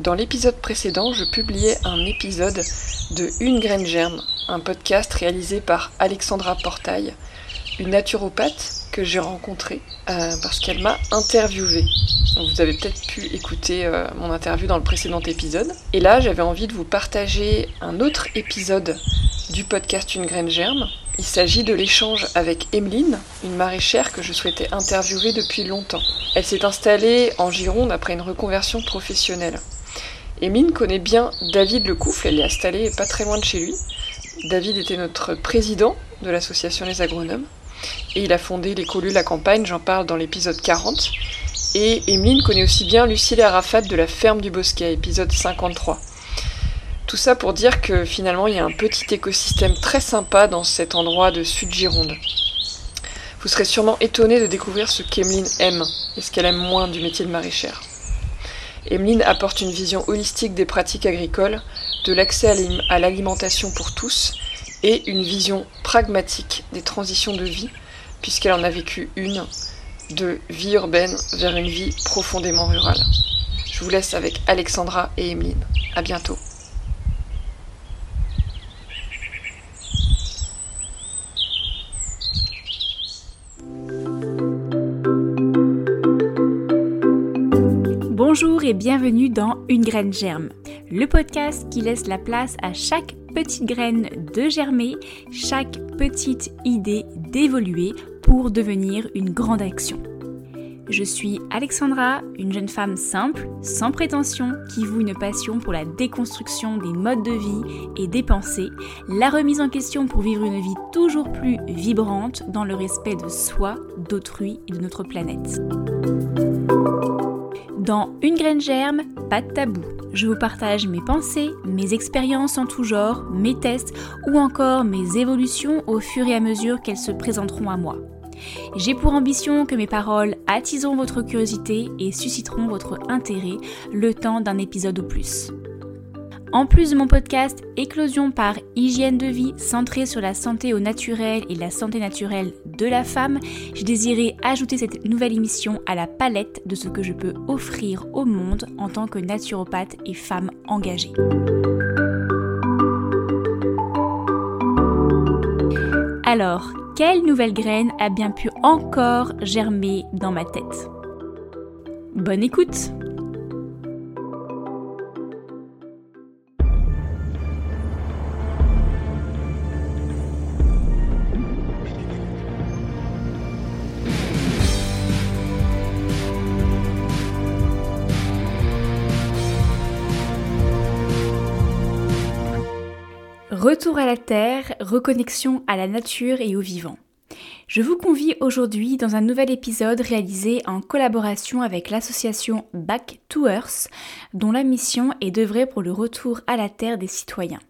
Dans l'épisode précédent, je publiais un épisode de Une graine germe, un podcast réalisé par Alexandra Portail, une naturopathe que j'ai rencontrée euh, parce qu'elle m'a interviewée. Vous avez peut-être pu écouter euh, mon interview dans le précédent épisode. Et là, j'avais envie de vous partager un autre épisode du podcast Une graine germe. Il s'agit de l'échange avec Emeline, une maraîchère que je souhaitais interviewer depuis longtemps. Elle s'est installée en Gironde après une reconversion professionnelle. Emeline connaît bien David Lecoufle, elle est installée pas très loin de chez lui. David était notre président de l'association Les Agronomes et il a fondé l'école La Campagne, j'en parle dans l'épisode 40. Et Emeline connaît aussi bien Lucille Arafat de la ferme du Bosquet, épisode 53. Tout ça pour dire que finalement il y a un petit écosystème très sympa dans cet endroit de Sud-Gironde. Vous serez sûrement étonné de découvrir ce qu'Emeline aime et ce qu'elle aime moins du métier de maraîchère. Emeline apporte une vision holistique des pratiques agricoles, de l'accès à l'alimentation pour tous et une vision pragmatique des transitions de vie, puisqu'elle en a vécu une, de vie urbaine vers une vie profondément rurale. Je vous laisse avec Alexandra et Emeline. À bientôt. Bonjour et bienvenue dans Une graine germe, le podcast qui laisse la place à chaque petite graine de germer, chaque petite idée d'évoluer pour devenir une grande action. Je suis Alexandra, une jeune femme simple, sans prétention, qui voue une passion pour la déconstruction des modes de vie et des pensées, la remise en question pour vivre une vie toujours plus vibrante dans le respect de soi, d'autrui et de notre planète. Dans Une graine germe, pas de tabou. Je vous partage mes pensées, mes expériences en tout genre, mes tests ou encore mes évolutions au fur et à mesure qu'elles se présenteront à moi. J'ai pour ambition que mes paroles attiseront votre curiosité et susciteront votre intérêt le temps d'un épisode ou plus. En plus de mon podcast Éclosion par hygiène de vie centré sur la santé au naturel et la santé naturelle de la femme, j'ai désiré ajouter cette nouvelle émission à la palette de ce que je peux offrir au monde en tant que naturopathe et femme engagée. Alors, quelle nouvelle graine a bien pu encore germer dans ma tête? Bonne écoute Retour à la Terre, reconnexion à la nature et au vivant. Je vous convie aujourd'hui dans un nouvel épisode réalisé en collaboration avec l'association Back to Earth, dont la mission est d'œuvrer pour le retour à la Terre des citoyens.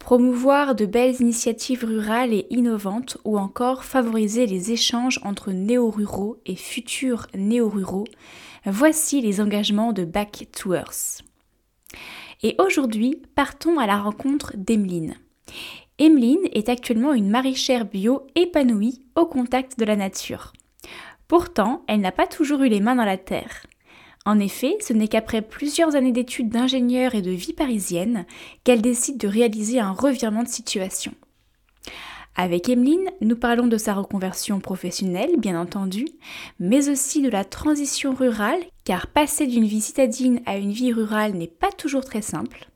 Promouvoir de belles initiatives rurales et innovantes ou encore favoriser les échanges entre néo-ruraux et futurs néo-ruraux, voici les engagements de Back to Earth. Et aujourd'hui, partons à la rencontre d'Emeline. Emeline est actuellement une maraîchère bio épanouie au contact de la nature. Pourtant, elle n'a pas toujours eu les mains dans la terre. En effet, ce n'est qu'après plusieurs années d'études d'ingénieur et de vie parisienne qu'elle décide de réaliser un revirement de situation. Avec Emeline, nous parlons de sa reconversion professionnelle, bien entendu, mais aussi de la transition rurale, car passer d'une vie citadine à une vie rurale n'est pas toujours très simple.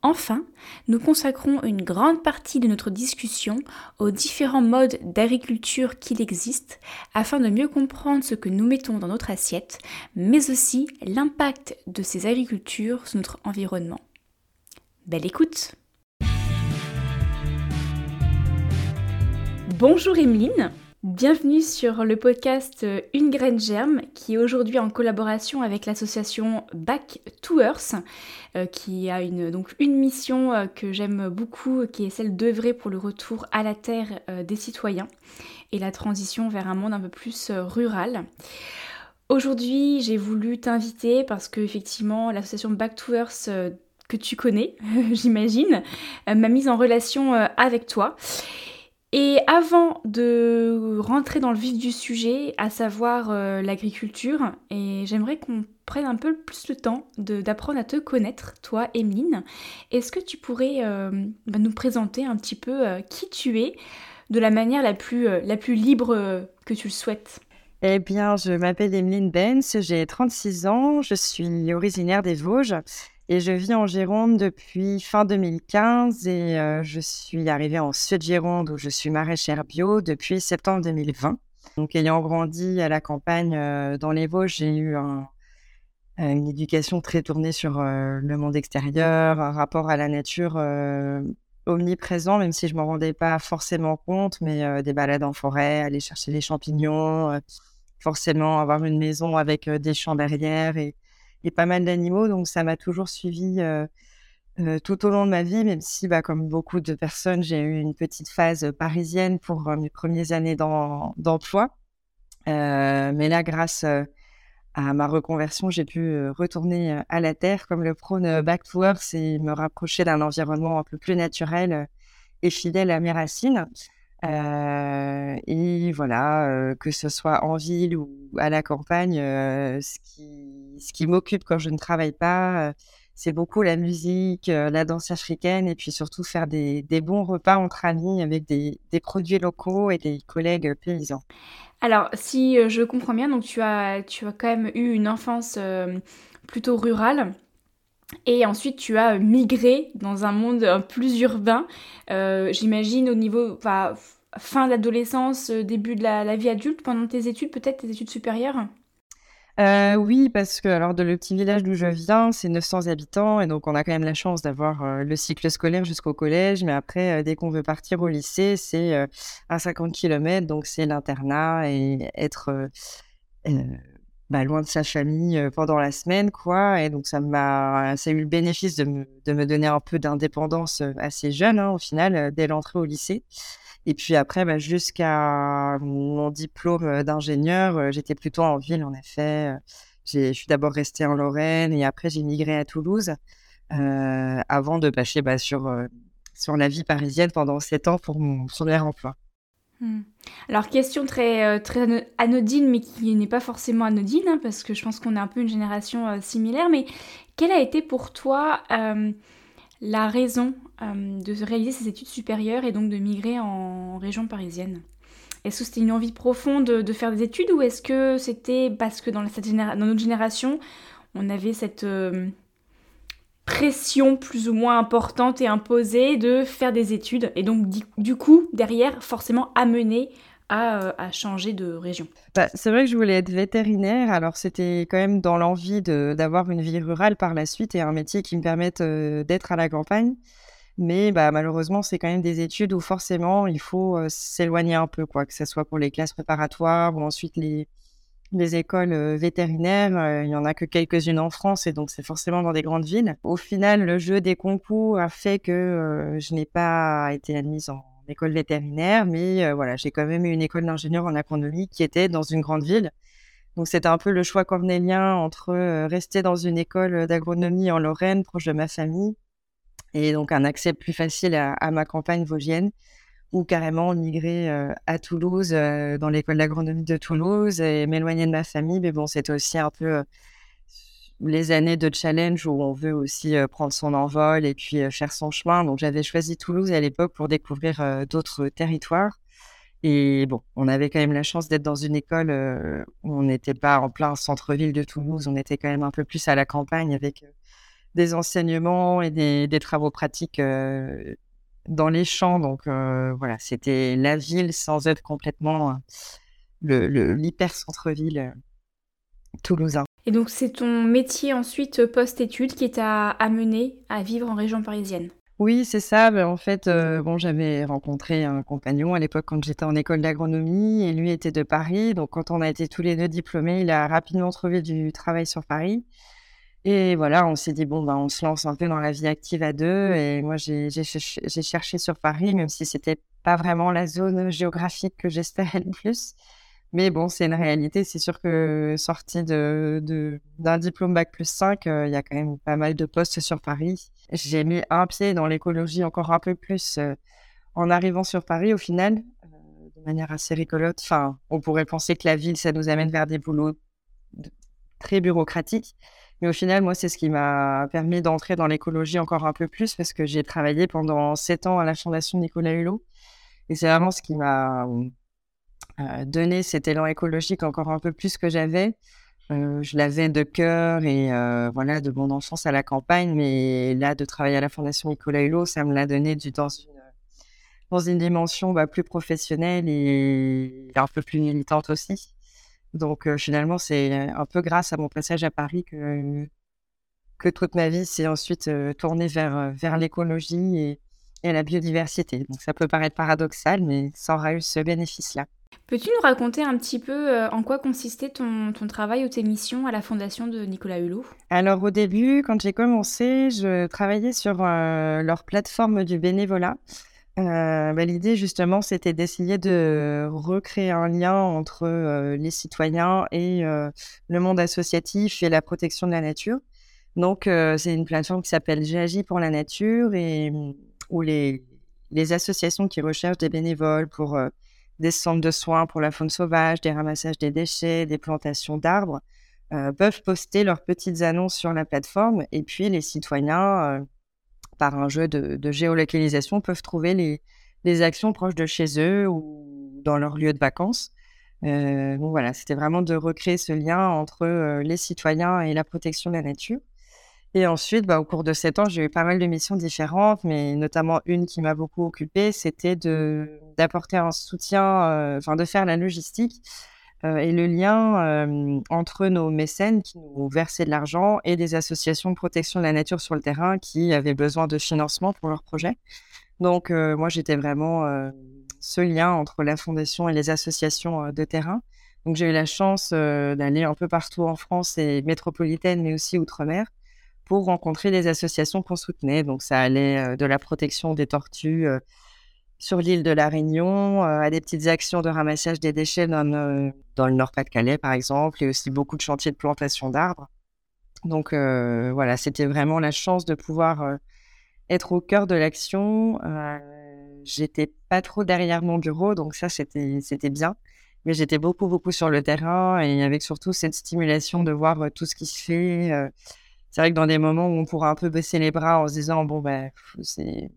Enfin, nous consacrons une grande partie de notre discussion aux différents modes d'agriculture qu'il existe afin de mieux comprendre ce que nous mettons dans notre assiette, mais aussi l'impact de ces agricultures sur notre environnement. Belle écoute Bonjour Emeline, bienvenue sur le podcast euh, Une graine germe qui est aujourd'hui en collaboration avec l'association Back to Earth euh, qui a une, donc une mission euh, que j'aime beaucoup qui est celle d'œuvrer pour le retour à la terre des citoyens et la transition vers un monde un peu plus rural. Aujourd'hui, j'ai voulu t'inviter parce que effectivement, l'association Back to Earth que tu connais, j'imagine, m'a mise en relation avec toi. Et avant de rentrer dans le vif du sujet, à savoir euh, l'agriculture, et j'aimerais qu'on prenne un peu plus le temps d'apprendre à te connaître, toi, Emeline. Est-ce que tu pourrais euh, bah, nous présenter un petit peu euh, qui tu es de la manière la plus, la plus libre que tu le souhaites? Eh bien, je m'appelle Emeline Benz, j'ai 36 ans, je suis originaire des Vosges et je vis en Gironde depuis fin 2015 et euh, je suis arrivée en Sud-Gironde où je suis maraîchère bio depuis septembre 2020. Donc, ayant grandi à la campagne euh, dans les Vosges, j'ai eu une éducation très tournée sur euh, le monde extérieur, un rapport à la nature omniprésent, même si je m'en rendais pas forcément compte, mais des balades en forêt, aller chercher les champignons, forcément avoir une maison avec des champs derrière et et pas mal d'animaux. Donc, ça m'a toujours suivi euh, euh, tout au long de ma vie, même si, bah, comme beaucoup de personnes, j'ai eu une petite phase parisienne pour euh, mes premières années d'emploi. mais là, grâce à ma reconversion, j'ai pu retourner à la terre, comme le prône Back to Earth, et me rapprocher d'un environnement un peu plus naturel et fidèle à mes racines. Et voilà, que ce soit en ville ou à la campagne, ce qui, ce qui m'occupe quand je ne travaille pas, c'est beaucoup la musique, la danse africaine et puis surtout faire des, des bons repas entre amis avec des, des, produits locaux et des collègues paysans. Alors, si je comprends bien, donc tu as, tu as quand même eu une enfance plutôt rurale. Et ensuite, tu as migré dans un monde plus urbain. J'imagine au niveau, fin d'adolescence, euh, début de la, vie adulte, pendant tes études, peut-être tes études supérieures? Euh, oui, parce que alors de le petit village d'où je viens, c'est 900 habitants et donc on a quand même la chance d'avoir euh, le cycle scolaire jusqu'au collège. Mais après, dès qu'on veut partir au lycée, c'est à 50 km, donc c'est l'internat et être bah, loin de sa famille pendant la semaine, quoi. Et donc ça m'a, ça a eu le bénéfice de me, de me donner un peu d'indépendance assez jeune, hein, au final, dès l'entrée au lycée. Et puis après, bah, jusqu'à mon diplôme d'ingénieur, j'étais plutôt en ville, en effet. Je suis d'abord restée en Lorraine et après j'ai migré à Toulouse avant de passer bah, sur, sur la vie parisienne pendant sept ans pour mon premier emploi. Mmh. Alors, question très, très anodine, mais qui n'est pas forcément anodine, hein, parce que je pense qu'on est un peu une génération similaire, mais quelle a été pour toi la raison euh, de réaliser ses études supérieures et donc de migrer en région parisienne? Est-ce que c'était une envie profonde de, faire des études ou est-ce que c'était parce que dans, notre génération, on avait cette euh, pression plus ou moins importante et imposée de faire des études et donc du coup, derrière, forcément amener euh, à, changer de région bah, C'est vrai que je voulais être vétérinaire, alors c'était quand même dans l'envie d'avoir une vie rurale par la suite et un métier qui me permette euh, d'être à la campagne. Mais bah, malheureusement, c'est quand même des études où forcément il faut euh, s'éloigner un peu, quoi, que ce soit pour les classes préparatoires ou ensuite les, les écoles vétérinaires. il n'y en a que quelques-unes en France et donc c'est forcément dans des grandes villes. Au final, le jeu des concours a fait que je n'ai pas été admise en école vétérinaire, mais voilà, j'ai quand même eu une école d'ingénieur en agronomie qui était dans une grande ville. Donc c'était un peu le choix cornélien entre rester dans une école d'agronomie en Lorraine, proche de ma famille, et donc un accès plus facile à, ma campagne vosgienne, ou carrément migrer à Toulouse, dans l'école d'agronomie de Toulouse, et m'éloigner de ma famille. Mais bon, c'était aussi un peu les années de challenge où on veut aussi prendre son envol et puis faire son chemin. Donc j'avais choisi Toulouse à l'époque pour découvrir d'autres territoires. Et bon, on avait quand même la chance d'être dans une école où on n'était pas en plein centre-ville de Toulouse, on était quand même un peu plus à la campagne avec des enseignements et des, travaux pratiques dans les champs. Donc voilà, c'était la ville sans être complètement l'hyper centre-ville toulousain. Et donc c'est ton métier ensuite euh, post-études qui t'a amené à vivre en région parisienne? Oui, c'est ça. Ben, en fait, euh, bon, j'avais rencontré un compagnon à l'époque quand j'étais en école d'agronomie et lui était de Paris. Donc, quand on a été tous les deux diplômés, il a rapidement trouvé du travail sur Paris. Et voilà, on s'est dit, bon, ben, on se lance un peu dans la vie active à deux. Et moi, j'ai cherché sur Paris, même si c'était pas vraiment la zone géographique que j'espérais le plus. Mais bon, c'est une réalité. C'est sûr que sorti de, d'un diplôme Bac plus 5, euh, il y a quand même pas mal de postes sur Paris. J'ai mis un pied dans l'écologie encore un peu plus euh, en arrivant sur Paris, au final, de manière assez rigolote, enfin, on pourrait penser que la ville, ça nous amène vers des boulots très bureaucratiques. Mais au final, moi, c'est ce qui m'a permis d'entrer dans l'écologie encore un peu plus parce que j'ai travaillé pendant sept ans à la Fondation Nicolas Hulot. Et c'est vraiment ce qui m'a euh, donné cet élan écologique encore un peu plus que j'avais. Euh, je l'avais de cœur et euh, voilà de mon enfance à la campagne, mais là de travailler à la Fondation Nicolas Hulot, ça me l'a donné dans une dans une dimension bah, plus professionnelle et un peu plus militante aussi. Donc finalement, c'est un peu grâce à mon passage à Paris que, que toute ma vie s'est ensuite tournée vers, vers l'écologie et, et, la biodiversité. Donc ça peut paraître paradoxal, mais ça aura eu ce bénéfice-là. Peux-tu nous raconter un petit peu en quoi consistait ton, ton, travail ou tes missions à la fondation de Nicolas Hulot? Alors au début, quand j'ai commencé, je travaillais sur leur plateforme du bénévolat. Euh, bah, l'idée, justement, c'était d'essayer de recréer un lien entre euh, les citoyens et euh, le monde associatif et la protection de la nature. Donc, c'est une plateforme qui s'appelle J'agis pour la nature et où les, les associations qui recherchent des bénévoles pour des centres de soins pour la faune sauvage, des ramassages des déchets, des plantations d'arbres, peuvent poster leurs petites annonces sur la plateforme et puis les citoyens par un jeu de, géolocalisation, peuvent trouver les, actions proches de chez eux ou dans leur lieu de vacances. Euh, voilà, c'était vraiment de recréer ce lien entre euh, les citoyens et la protection de la nature. Et ensuite, bah, au cours de sept ans, j'ai eu pas mal de missions différentes, mais notamment une qui m'a beaucoup occupée, c'était d'apporter un soutien, euh, enfin de faire la logistique et le lien euh, entre nos mécènes qui nous versaient de l'argent et des associations de protection de la nature sur le terrain qui avaient besoin de financement pour leurs projets. Donc, euh, moi, j'étais vraiment ce lien entre la fondation et les associations de terrain. Donc, j'ai eu la chance d'aller un peu partout en France et métropolitaine, mais aussi outre-mer, pour rencontrer des associations qu'on soutenait. Donc, ça allait de la protection des tortues sur l'île de la Réunion, à des petites actions de ramassage des déchets dans, dans le Nord-Pas-de-Calais, par exemple, et aussi beaucoup de chantiers de plantation d'arbres. Donc voilà, c'était vraiment la chance de pouvoir être au cœur de l'action. j'étais pas trop derrière mon bureau, donc ça, c'était, c'était bien. Mais j'étais beaucoup, beaucoup sur le terrain et avec surtout cette stimulation de voir tout ce qui se fait. c'est vrai que dans des moments où on pourra un peu baisser les bras en se disant, bon, ben, c'est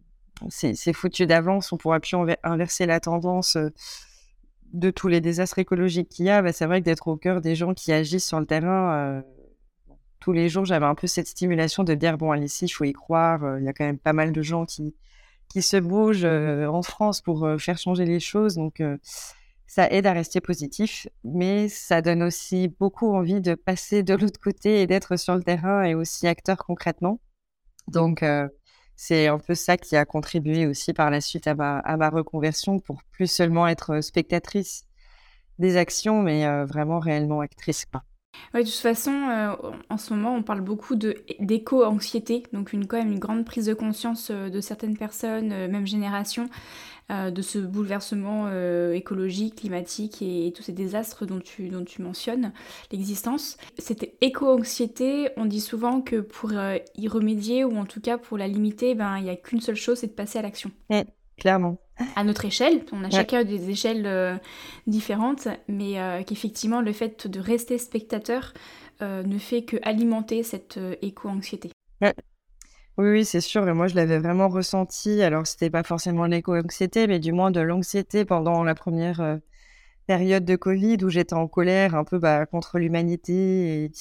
c'est foutu d'avance, on pourra plus inverser la tendance euh, de tous les désastres écologiques qu'il y a. Bah, c'est vrai que d'être au cœur des gens qui agissent sur le terrain, euh, tous les jours, j'avais un peu cette stimulation de dire bon, allez, ici, il faut y croire. Euh, il y a quand même pas mal de gens qui, qui se bougent en France pour faire changer les choses. Donc, ça aide à rester positif, mais ça donne aussi beaucoup envie de passer de l'autre côté et d'être sur le terrain et aussi acteur concrètement. Donc, c'est un peu ça qui a contribué aussi par la suite à ma, reconversion pour plus seulement être spectatrice des actions, mais euh, vraiment réellement actrice. de toute façon, euh, en ce moment, on parle beaucoup d'éco-anxiété, donc une, quand même une grande prise de conscience euh, de certaines personnes, même génération, euh, de ce bouleversement euh, écologique, climatique et, tous ces désastres dont tu, dont tu mentionnes l'existence. Cette éco-anxiété, on dit souvent que pour euh, y remédier ou en tout cas pour la limiter, ben, il n'y a qu'une seule chose, c'est de passer à l'action. clairement. À notre échelle, on a chacun des échelles différentes, mais qu'effectivement le fait de rester spectateur ne fait que alimenter cette éco-anxiété. Oui, oui, c'est sûr. Et moi, je l'avais vraiment ressenti. Alors, c'était pas forcément l'éco-anxiété, mais du moins de l'anxiété pendant la première euh, période de Covid où j'étais en colère un peu bah, contre l'humanité. Et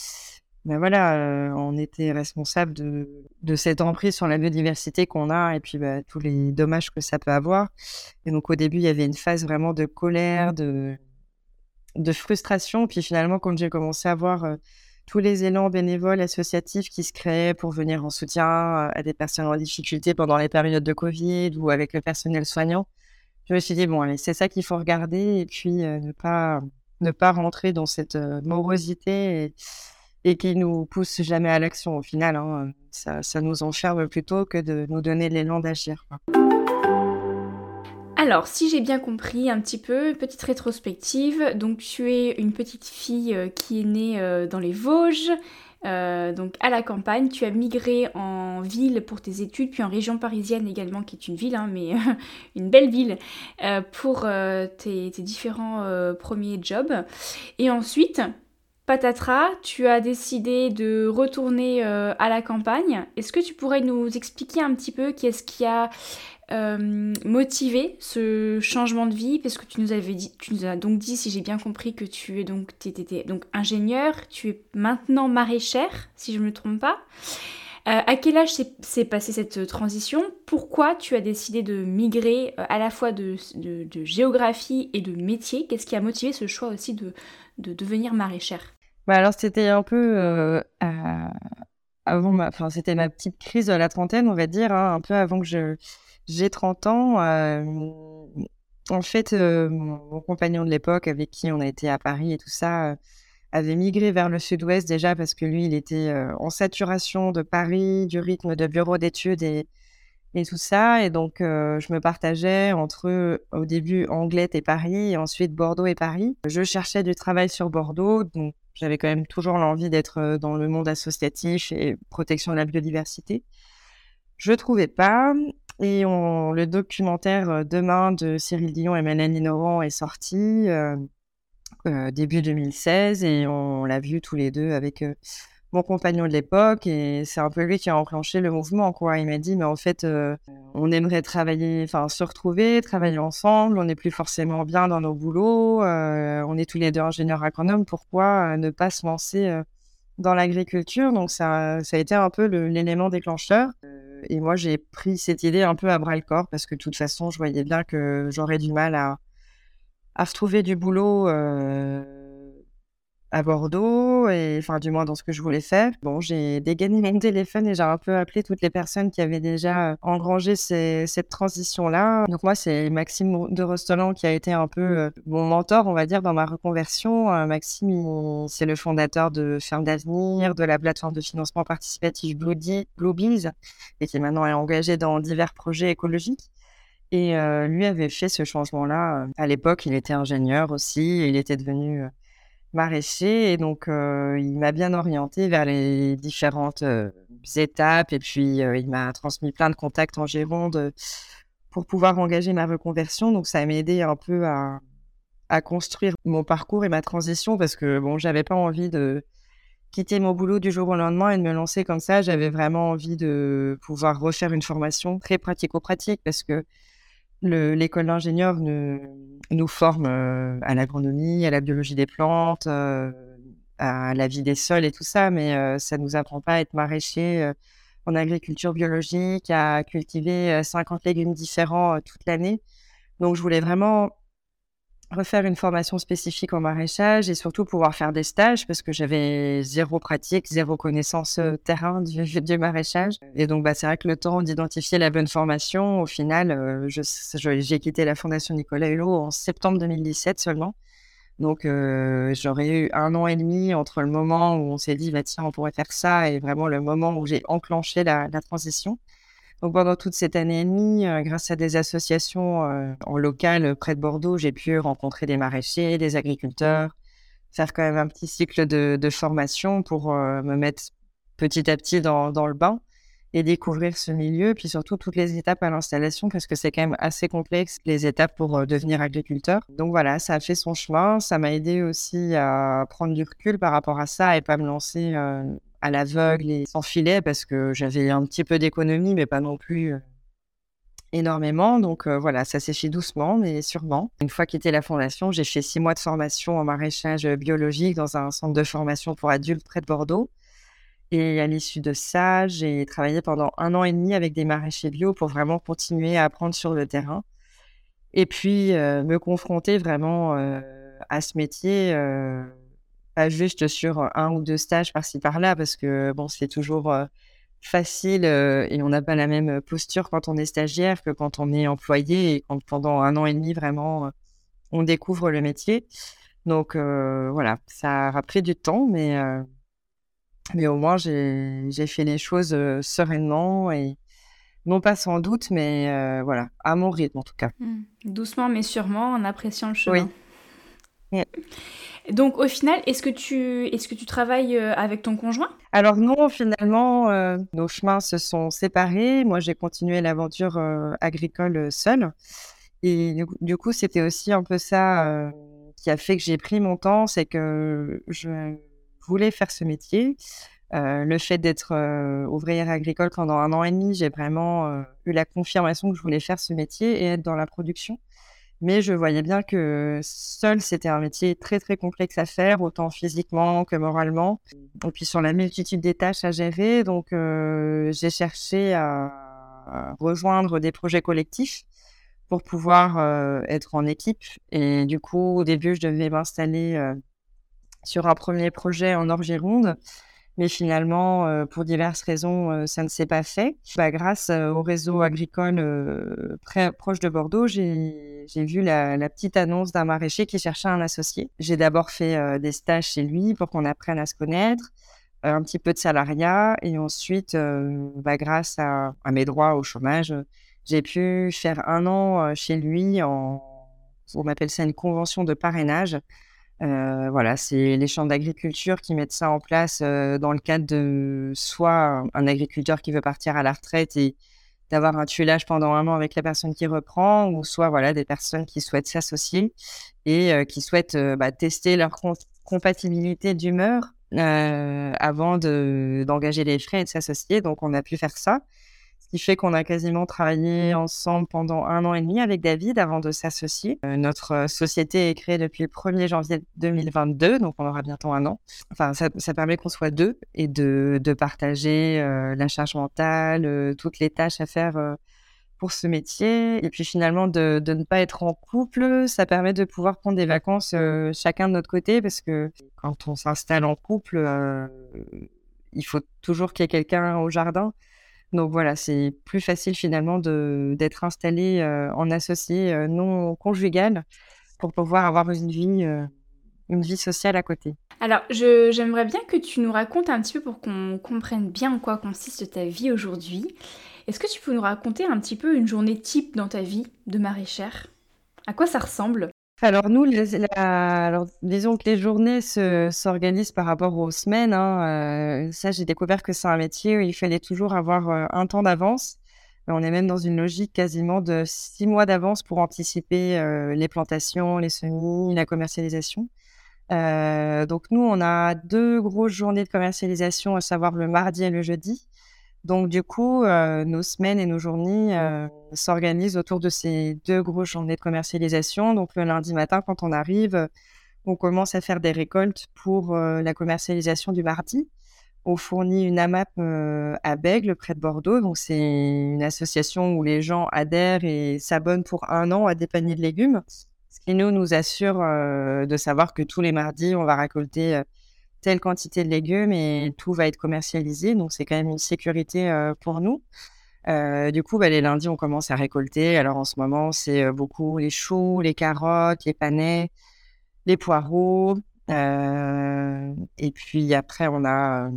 ben voilà, euh, on était responsable de, de cette emprise sur la biodiversité qu'on a et puis bah, tous les dommages que ça peut avoir. Et donc, au début, il y avait une phase vraiment de colère, de, de frustration. Puis finalement, quand j'ai commencé à voir euh, tous les élans bénévoles associatifs qui se créaient pour venir en soutien euh, à des personnes en difficulté pendant les périodes de Covid ou avec le personnel soignant. Je me suis dit, bon, allez, c'est ça qu'il faut regarder et puis euh, ne, pas, ne pas rentrer dans cette euh, morosité et, qui nous pousse jamais à l'action au final. Hein. Ça, nous enferme plutôt que de nous donner l'élan d'agir. Alors, si j'ai bien compris un petit peu, petite rétrospective, donc tu es une petite fille euh, qui est née euh, dans les Vosges, euh, donc à la campagne, tu as migré en ville pour tes études, puis en région parisienne également, qui est une ville, hein, mais une belle ville, pour tes, différents premiers jobs. Et ensuite, patatras, tu as décidé de retourner à la campagne. Est-ce que tu pourrais nous expliquer un petit peu qu'est-ce qui a euh, motiver ce changement de vie Parce que tu nous avais dit, tu nous as donc dit, si j'ai bien compris, que tu es donc, étais donc ingénieur, tu es maintenant maraîchère, si je ne me trompe pas. Euh, à quel âge s'est passée cette transition? Pourquoi tu as décidé de migrer euh, à la fois de, de, géographie et de métier? Qu'est-ce qui a motivé ce choix aussi de, de devenir maraîchère? Bah Alors c'était un peu avant ma, c'était ma petite crise de la trentaine, on va dire, hein, un peu avant que je j'ai 30 ans. Euh, en fait, euh, mon, compagnon de l'époque, avec qui on a été à Paris et tout ça, euh, avait migré vers le sud-ouest déjà parce que lui, il était en saturation de Paris, du rythme de bureau d'études et, tout ça. Et donc, je me partageais entre, au début, Anglette et Paris, et ensuite Bordeaux et Paris. Je cherchais du travail sur Bordeaux, donc j'avais quand même toujours l'envie d'être dans le monde associatif et protection de la biodiversité. Je trouvais pas. Et le documentaire euh, Demain de Cyril Dion et Mélanie Laurent est sorti euh, euh, début 2016 et on l'a vu tous les deux avec mon compagnon de l'époque et c'est un peu lui qui a enclenché le mouvement. Quoi. Il m'a dit, mais en fait, on aimerait travailler, enfin se retrouver, travailler ensemble, on n'est plus forcément bien dans nos boulots, on est tous les deux ingénieurs agronomes, pourquoi ne pas se lancer dans l'agriculture? Donc ça, ça a été un peu l'élément déclencheur et moi, j'ai pris cette idée un peu à bras le corps parce que de toute façon, je voyais bien que j'aurais du mal à, à retrouver du boulot euh, à Bordeaux, et enfin, du moins dans ce que je voulais faire. Bon, j'ai dégainé mon téléphone et j'ai un peu appelé toutes les personnes qui avaient déjà euh, engrangé cette transition-là. Donc, moi, c'est Maxime de Rostolan qui a été un peu euh, mon mentor, on va dire, dans ma reconversion. Euh, Maxime, c'est le fondateur de Ferme d'avenir, de la plateforme de financement participatif Bluebees, et qui maintenant est engagé dans divers projets écologiques. Et lui avait fait ce changement-là. À l'époque, il était ingénieur aussi. il était devenu maraîcher. Et donc, euh, il m'a bien orienté vers les différentes euh, étapes. Et puis, euh, il m'a transmis plein de contacts en Gironde pour pouvoir engager ma reconversion. Donc, ça m'a aidé un peu à, à, construire mon parcours et ma transition parce que, bon, j'avais pas envie de quitter mon boulot du jour au lendemain et de me lancer comme ça. J'avais vraiment envie de pouvoir refaire une formation très pratico-pratique parce que l'école d'ingénieur nous forme euh, à l'agronomie, à la biologie des plantes, euh, à la vie des sols et tout ça, mais euh, ça ne nous apprend pas à être maraîcher en agriculture biologique, à cultiver 50 légumes différents toute l'année. Donc, je voulais vraiment refaire une formation spécifique en maraîchage et surtout pouvoir faire des stages parce que j'avais zéro pratique, zéro connaissance euh, terrain du, du, maraîchage. Et donc, bah, c'est vrai que le temps d'identifier la bonne formation, au final, euh, j'ai quitté la Fondation Nicolas Hulot en septembre 2017 seulement. Donc, euh, j'aurais eu un an et demi entre le moment où on s'est dit, bah, tiens, on pourrait faire ça et vraiment le moment où j'ai enclenché la, la transition. Donc pendant toute cette année et demie, euh, grâce à des associations euh, en local euh, près de Bordeaux, j'ai pu rencontrer des maraîchers, des agriculteurs, faire quand même un petit cycle de, formation pour me mettre petit à petit dans, le bain et découvrir ce milieu, puis surtout toutes les étapes à l'installation, parce que c'est quand même assez complexe les étapes pour devenir agriculteur. Donc voilà, ça a fait son chemin, ça m'a aidé aussi à prendre du recul par rapport à ça et pas me lancer à l'aveugle et sans filet parce que j'avais un petit peu d'économie, mais pas non plus euh, énormément. Donc euh, voilà, ça s'est fait doucement, mais sûrement. Une fois quitté la fondation, j'ai fait six mois de formation en maraîchage biologique dans un centre de formation pour adultes près de Bordeaux. Et à l'issue de ça, j'ai travaillé pendant un an et demi avec des maraîchers bio pour vraiment continuer à apprendre sur le terrain. Et puis euh, me confronter vraiment à ce métier pas juste sur un ou deux stages par-ci par-là, parce que bon, c'est toujours facile et on n'a pas la même posture quand on est stagiaire que quand on est employé et quand pendant un an et demi, vraiment, on découvre le métier. Donc voilà, ça a pris du temps, mais, mais au moins j'ai fait les choses sereinement et, non pas sans doute, mais voilà, à mon rythme en tout cas. Mmh. Doucement mais sûrement, en appréciant le chemin. Oui. Donc au final, est-ce que tu, est-ce que tu travailles avec ton conjoint? Alors non, finalement, nos chemins se sont séparés. Moi, j'ai continué l'aventure agricole seule. Et du coup, c'était aussi un peu ça qui a fait que j'ai pris mon temps, c'est que je voulais faire ce métier. le fait d'être ouvrière agricole pendant un an et demi, j'ai vraiment eu la confirmation que je voulais faire ce métier et être dans la production. Mais je voyais bien que seul, c'était un métier très, très complexe à faire, autant physiquement que moralement. Et puis sur la multitude des tâches à gérer, donc j'ai cherché à, rejoindre des projets collectifs pour pouvoir être en équipe. Et du coup, au début, je devais m'installer sur un premier projet en Orgironde. Mais finalement, euh, pour diverses raisons, euh, ça ne s'est pas fait. Bah, grâce euh, au réseau agricole proche de Bordeaux, j'ai vu la, petite annonce d'un maraîcher qui cherchait un associé. J'ai d'abord fait des stages chez lui pour qu'on apprenne à se connaître, un petit peu de salariat, et ensuite, bah, grâce à, à, mes droits au chômage, j'ai pu faire un an chez lui en, on appelle ça une convention de parrainage. Euh, voilà, c'est les champs d'agriculture qui mettent ça en place euh, dans le cadre de soit un agriculteur qui veut partir à la retraite et d'avoir un tuilage pendant un an avec la personne qui reprend, ou soit voilà des personnes qui souhaitent s'associer et euh, qui souhaitent bah, tester leur compatibilité d'humeur avant d'engager les frais et de s'associer. Donc on a pu faire ça. Ce qui fait qu'on a quasiment travaillé ensemble pendant un an et demi avec David avant de s'associer. Euh, notre euh, société est créée depuis le 1er janvier 2022, donc on aura bientôt un an. Enfin, ça, permet qu'on soit deux et de, partager euh, la charge mentale, toutes les tâches à faire pour ce métier. Et puis finalement, de, de, ne pas être en couple, ça permet de pouvoir prendre des vacances chacun de notre côté parce que quand on s'installe en couple, il faut toujours qu'il y ait quelqu'un au jardin. Donc voilà, c'est plus facile finalement d'être installé euh, en associé euh, non conjugal pour pouvoir avoir une vie, euh, une vie sociale à côté. Alors, j'aimerais bien que tu nous racontes un petit peu pour qu'on comprenne bien en quoi consiste ta vie aujourd'hui. Est-ce que tu peux nous raconter un petit peu une journée type dans ta vie de maraîchère? À quoi ça ressemble? Alors nous, disons que les journées s'organisent par rapport aux semaines. Hein, euh, ça, j'ai découvert que c'est un métier où il fallait toujours avoir euh, un temps d'avance. On est même dans une logique quasiment de six mois d'avance pour anticiper euh, les plantations, les semis, la commercialisation. donc nous, on a deux grosses journées de commercialisation, à savoir le mardi et le jeudi. Donc, du coup, euh, nos semaines et nos journées euh, s'organisent autour de ces deux grosses journées de commercialisation. Donc, le lundi matin, quand on arrive, on commence à faire des récoltes pour euh, la commercialisation du mardi. On fournit une AMAP à Bègle, près de Bordeaux. Donc, c'est une association où les gens adhèrent et s'abonnent pour un an à des paniers de légumes. Ce qui nous, nous assure de savoir que tous les mardis, on va récolter telle quantité de légumes et tout va être commercialisé. Donc, c'est quand même une sécurité euh, pour nous. Euh, du coup, bah, les lundis, on commence à récolter. Alors, en ce moment, c'est euh, beaucoup les choux, les carottes, les panais, les poireaux. et puis après, on a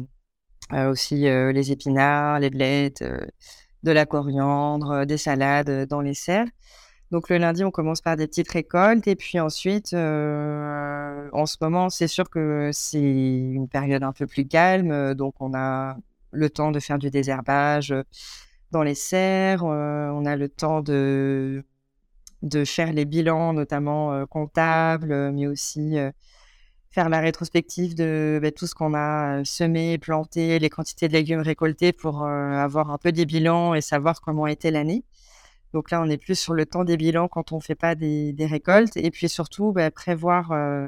aussi les épinards, les blettes, de la coriandre, des salades dans les serres. Donc le lundi, on commence par des petites récoltes et puis ensuite, euh, en ce moment, c'est sûr que c'est une période un peu plus calme, euh, donc on a le temps de faire du désherbage euh, dans les serres, on a le temps de, faire les bilans, notamment comptables, mais aussi faire la rétrospective de bah, tout ce qu'on a semé, planté, les quantités de légumes récoltés pour avoir un peu des bilans et savoir comment était l'année. Donc là, on est plus sur le temps des bilans quand on ne fait pas des, récoltes. Et puis surtout, bah, prévoir euh,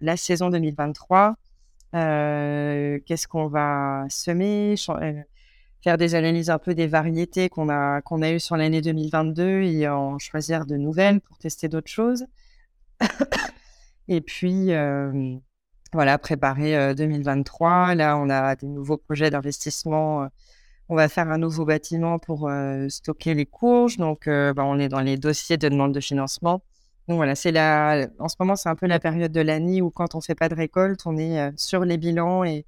la saison 2023. Euh, qu'est-ce qu'on va semer euh, Faire des analyses un peu des variétés qu'on a, a eues sur l'année 2022 et en choisir de nouvelles pour tester d'autres choses. et puis, voilà, préparer 2023. Là, on a des nouveaux projets d'investissement on va faire un nouveau bâtiment pour euh, stocker les courges. Donc, euh, bah, on est dans les dossiers de demande de financement. Donc voilà, en ce moment, c'est un peu la période de l'année où quand on ne fait pas de récolte, on est euh, sur les bilans et,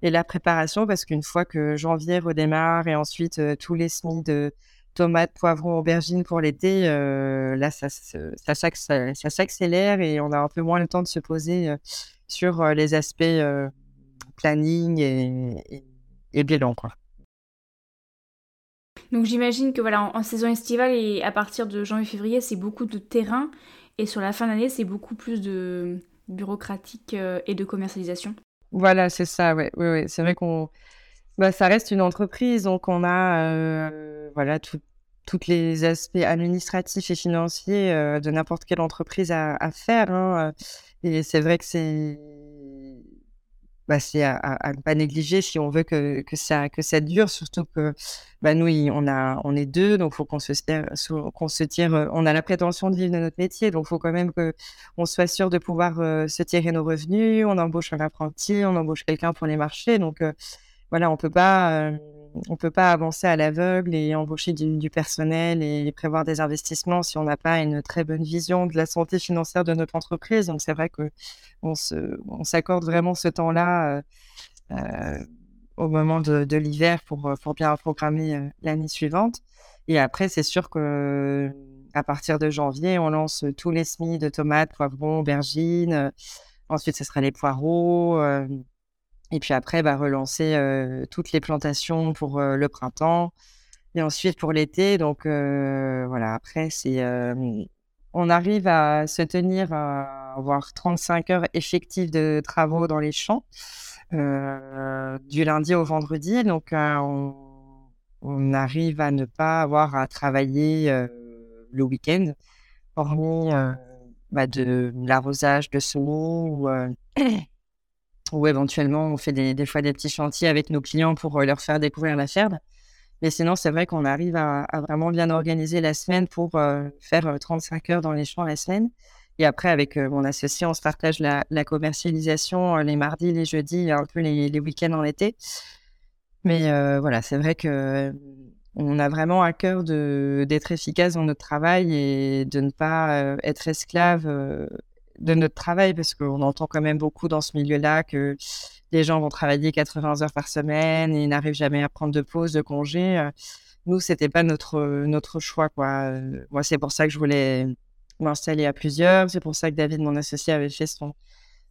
la préparation parce qu'une fois que janvier redémarre et ensuite tous les semis de tomates, poivrons, aubergines pour l'été, là, ça s'accélère et on a un peu moins le temps de se poser sur les aspects planning et, et, bilan, quoi. Donc j'imagine que voilà, en, saison estivale et à partir de janvier-février, c'est beaucoup de terrain et sur la fin d'année, c'est beaucoup plus de bureaucratique et de commercialisation. Voilà, c'est ça, ouais, ouais, ouais. C'est vrai qu'on bah, ça reste une entreprise, donc on a euh, voilà tous les aspects administratifs et financiers euh, de n'importe quelle entreprise à, faire. Hein, euh, et c'est vrai que c'est bah, c'est à, ne pas négliger si on veut que, que, ça, que ça dure, surtout que bah, nous, on, a, on est deux, donc il faut qu'on se, se tire. On a la prétention de vivre de notre métier, donc il faut quand même qu'on soit sûr de pouvoir se tirer nos revenus. On embauche un apprenti, on embauche quelqu'un pour les marchés. Donc voilà, on peut pas, euh, on peut pas avancer à l'aveugle et embaucher du, personnel et prévoir des investissements si on n'a pas une très bonne vision de la santé financière de notre entreprise. Donc c'est vrai que on se, on s'accorde vraiment ce temps-là euh, euh, au moment de, l'hiver pour, pour bien programmer l'année suivante. Et après, c'est sûr que à partir de janvier, on lance tous les semis de tomates, poivrons, aubergines. ensuite, ce sera les poireaux. Et puis après, bah, relancer toutes les plantations pour le printemps. Et ensuite pour l'été. Donc voilà, après, c'est, on arrive à se tenir à avoir 35 heures effectives de travaux dans les champs du lundi au vendredi. Donc on, arrive à ne pas avoir à travailler le week-end, hormis bah, de l'arrosage de semis ou ou éventuellement on fait des, fois des petits chantiers avec nos clients pour euh, leur faire découvrir la ferme. Mais sinon, c'est vrai qu'on arrive à, vraiment bien organiser la semaine pour euh, faire 35 euh, heures dans les champs la semaine. Et après, avec mon associé, on se partage la, commercialisation les mardis, les jeudis, un peu les, week-ends en été. Mais voilà, c'est vrai que on a vraiment à cœur d'être efficace dans notre travail et de ne pas être esclave de notre travail parce qu'on entend quand même beaucoup dans ce milieu-là que les gens vont travailler 80 heures par semaine et n'arrivent jamais à prendre de pause, de congé. Euh, nous, c'était pas notre notre choix quoi. Euh, moi, c'est pour ça que je voulais m'installer à plusieurs. C'est pour ça que David, mon associé, avait fait son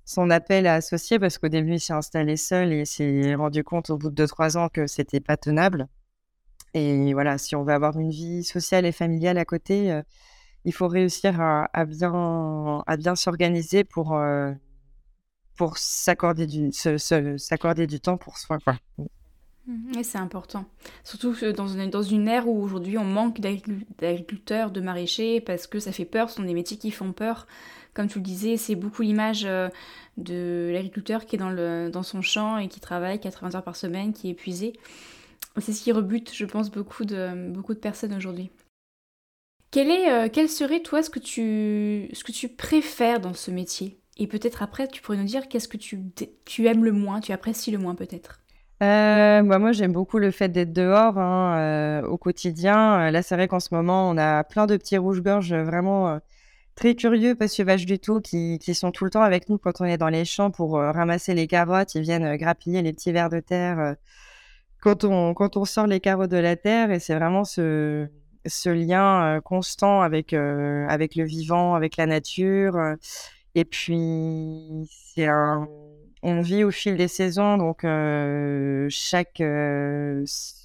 son appel à associer parce qu'au début, il s'est installé seul et s'est rendu compte au bout de deux trois ans que c'était pas tenable. Et voilà, si on veut avoir une vie sociale et familiale à côté, euh, il faut réussir à, bien, à bien s'organiser pour, euh, pour s'accorder du, s'accorder du temps pour soi. Quoi. Mmh, c'est important. Surtout dans une, dans une ère où aujourd'hui on manque d'agriculteurs, de maraîchers, parce que ça fait peur, ce sont des métiers qui font peur. Comme tu le disais, c'est beaucoup l'image euh, de l'agriculteur qui est dans, le, dans son champ et qui travaille 80 heures par semaine, qui est épuisé. C'est ce qui rebute, je pense, beaucoup de, beaucoup de personnes aujourd'hui. Quel, est, euh, quel serait, toi, ce que, tu, ce que tu préfères dans ce métier? Et peut-être après, tu pourrais nous dire qu'est-ce que tu, tu aimes le moins, tu apprécies le moins peut-être? Euh, bah, moi, j'aime beaucoup le fait d'être dehors hein, euh, au quotidien. Là, c'est vrai qu'en ce moment, on a plein de petits rouges-gorges vraiment très curieux, vaches du tout, qui, qui, sont tout le temps avec nous quand on est dans les champs pour ramasser les carottes. Ils viennent grappiller les petits vers de terre quand, on, quand on sort les carottes de la terre. Et c'est vraiment ce, ce lien constant avec, avec le vivant, avec la nature. et puis, c'est on vit au fil des saisons, donc chaque,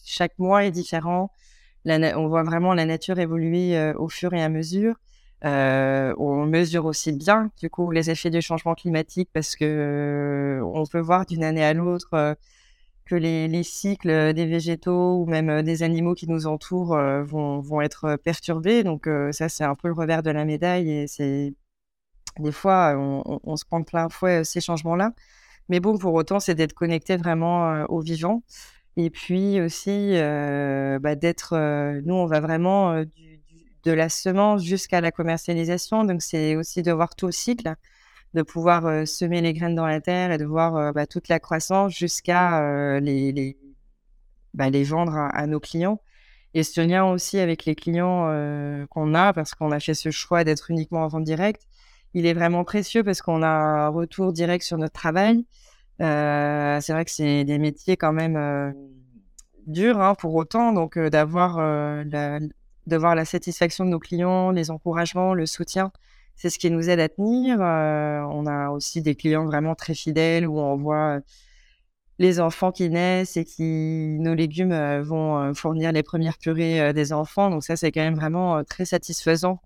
chaque mois est différent. on voit vraiment la nature évoluer au fur et à mesure. on mesure aussi bien, du coup, les effets du changement climatique parce que on peut voir d'une année à l'autre que les, cycles des végétaux ou même des animaux qui nous entourent vont, vont, être perturbés. Donc ça, c'est un peu le revers de la médaille et c'est des fois, on, se prend plein fouet ces changements-là. Mais bon, pour autant, c'est d'être connecté vraiment au vivant. Et puis aussi, bah, d'être, nous, on va vraiment de la semence jusqu'à la commercialisation. Donc, c'est aussi de voir tout le cycle de pouvoir semer les graines dans la terre et de voir bah, toute la croissance jusqu'à les, les, bah, vendre à, nos clients. Et ce lien aussi avec les clients qu'on a, parce qu'on a fait ce choix d'être uniquement en vente directe, il est vraiment précieux parce qu'on a un retour direct sur notre travail. c'est vrai que c'est des métiers quand même dur hein, pour autant, donc d'avoir de voir la satisfaction de nos clients, les encouragements, le soutien, c'est ce qui nous aide à tenir. on a aussi des clients vraiment très fidèles où on voit les enfants qui naissent et qui nos légumes vont fournir les premières purées des enfants. Donc ça, c'est quand même vraiment très satisfaisant.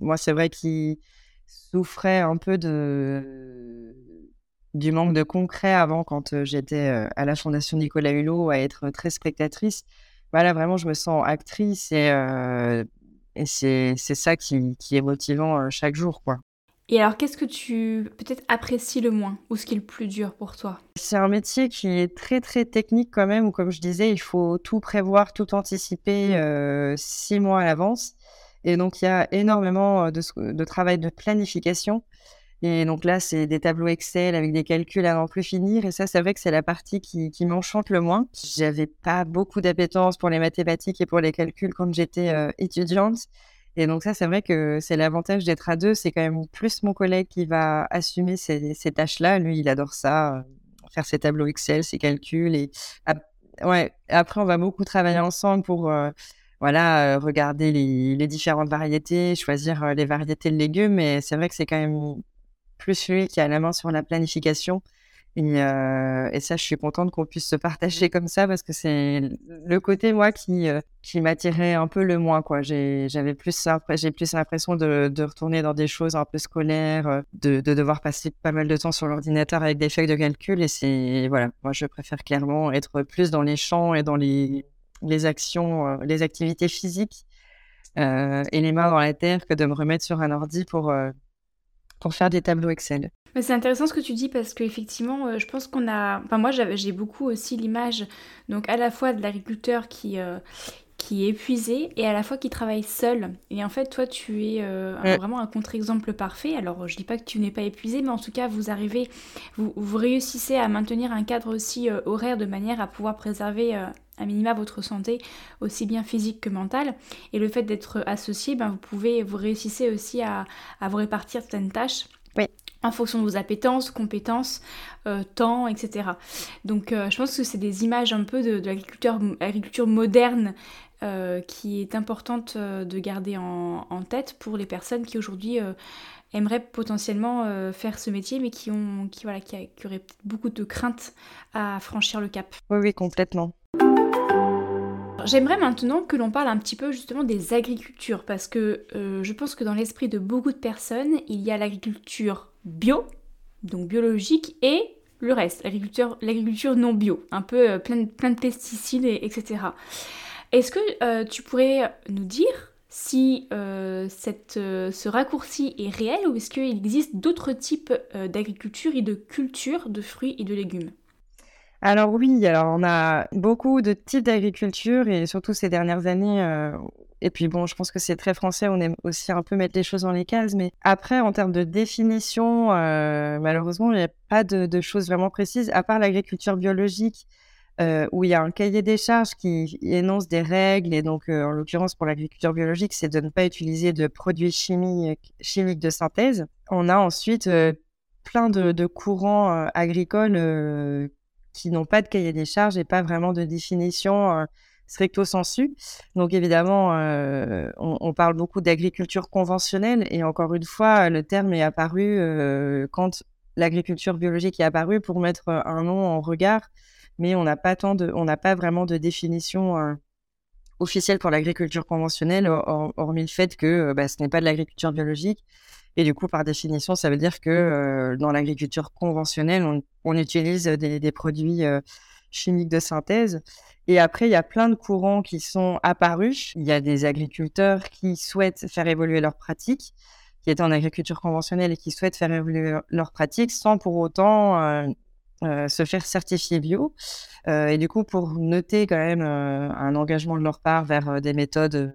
moi, c'est vrai qu'il souffrait un peu de du manque de concret avant quand j'étais à la Fondation Nicolas Hulot à être très spectatrice. Voilà, vraiment, je me sens actrice et, et c'est ça qui, qui, est motivant chaque jour, quoi. Et alors, qu'est-ce que tu peut-être apprécies le moins ou ce qui est le plus dur pour toi? C'est un métier qui est très très technique quand même, où comme je disais, il faut tout prévoir, tout anticiper mmh. six mois à l'avance. Et donc, il y a énormément de, de travail de planification. Et donc là, c'est des tableaux Excel avec des calculs à n'en plus finir. Et ça, c'est vrai que c'est la partie qui, m'enchante le moins. J'avais pas beaucoup d'appétence pour les mathématiques et pour les calculs quand j'étais euh, étudiante. Et donc ça, c'est vrai que c'est l'avantage d'être à deux. C'est quand même plus mon collègue qui va assumer ces, tâches-là. Lui, il adore ça, euh, faire ses tableaux Excel, ses calculs. Et ouais, après, on va beaucoup travailler ensemble pour... Euh, voilà, regarder les, différentes variétés, choisir les variétés de légumes. Mais c'est vrai que c'est quand même plus lui qui a la main sur la planification. Et, euh, et ça, je suis contente qu'on puisse se partager comme ça parce que c'est le côté, moi, qui, euh, qui m'attirait un peu le moins, quoi. J'avais plus, j'ai plus l'impression de, de, retourner dans des choses un peu scolaires, euh, de, de devoir passer pas mal de temps sur l'ordinateur avec des feuilles de calcul. Et c'est, voilà, moi, je préfère clairement être plus dans les champs et dans les, les actions, les activités physiques euh, et les mains dans la terre que de me remettre sur un ordi pour, pour faire des tableaux Excel. C'est intéressant ce que tu dis parce qu'effectivement, euh, je pense qu'on a. Enfin, moi, j'ai beaucoup aussi l'image, donc à la fois de l'agriculteur qui, euh, qui est épuisé et à la fois qui travaille seul. Et en fait, toi, tu es euh, vraiment un contre-exemple parfait. Alors, je dis pas que tu n'es pas épuisé, mais en tout cas, vous arrivez, vous, vous réussissez à maintenir un cadre aussi horaire de manière à pouvoir préserver à minima votre santé, aussi bien physique que mentale. Et le fait d'être associé, ben, vous pouvez, vous réussissez aussi à, à vous répartir certaines tâches. En fonction de vos appétences, compétences, euh, temps, etc. Donc euh, je pense que c'est des images un peu de, l'agriculture moderne euh, qui est importante de garder en, tête pour les personnes qui aujourd'hui aimeraient potentiellement faire ce métier mais qui, ont, qui, voilà, qui, qui auraient beaucoup de craintes à franchir le cap. Oui, oui, complètement. J'aimerais maintenant que l'on parle un petit peu justement des agricultures parce que euh, je pense que dans l'esprit de beaucoup de personnes, il y a l'agriculture bio, donc biologique, et le reste, l'agriculture non bio, un peu euh, plein, de, pesticides, etc. Est-ce que euh, tu pourrais nous dire si cette, ce raccourci est réel ou est-ce qu'il existe d'autres types d'agriculture et de culture de fruits et de légumes? Alors oui, alors on a beaucoup de types d'agriculture et surtout ces dernières années. Euh, et puis bon, je pense que c'est très français, on aime aussi un peu mettre les choses dans les cases. Mais après, en termes de définition, euh, malheureusement, il n'y a pas de, choses vraiment précises, à part l'agriculture biologique, euh, où il y a un cahier des charges qui énonce des règles. Et donc, en l'occurrence, pour l'agriculture biologique, c'est de ne pas utiliser de produits chimiques, chimiques de synthèse. On a ensuite plein de, de courants agricoles qui n'ont pas de cahier des charges et pas vraiment de définition euh, stricto sensu. Donc évidemment, euh, on, parle beaucoup d'agriculture conventionnelle et encore une fois, le terme est apparu euh, quand l'agriculture biologique est apparue pour mettre un nom en regard, mais on n'a pas pas vraiment de définition officielle pour l'agriculture conventionnelle, hormis le fait que bah, ce n'est pas de l'agriculture biologique et du coup, par définition, ça veut dire que mmh. euh, dans l'agriculture conventionnelle, on, utilise des, produits euh, chimiques de synthèse. Et après, il y a plein de courants qui sont apparus. Il y a des agriculteurs qui souhaitent faire évoluer leurs pratiques, qui étaient en agriculture conventionnelle et qui souhaitent faire évoluer leurs pratiques sans pour autant euh, se faire certifier bio. et du coup, pour noter quand même un engagement de leur part vers des méthodes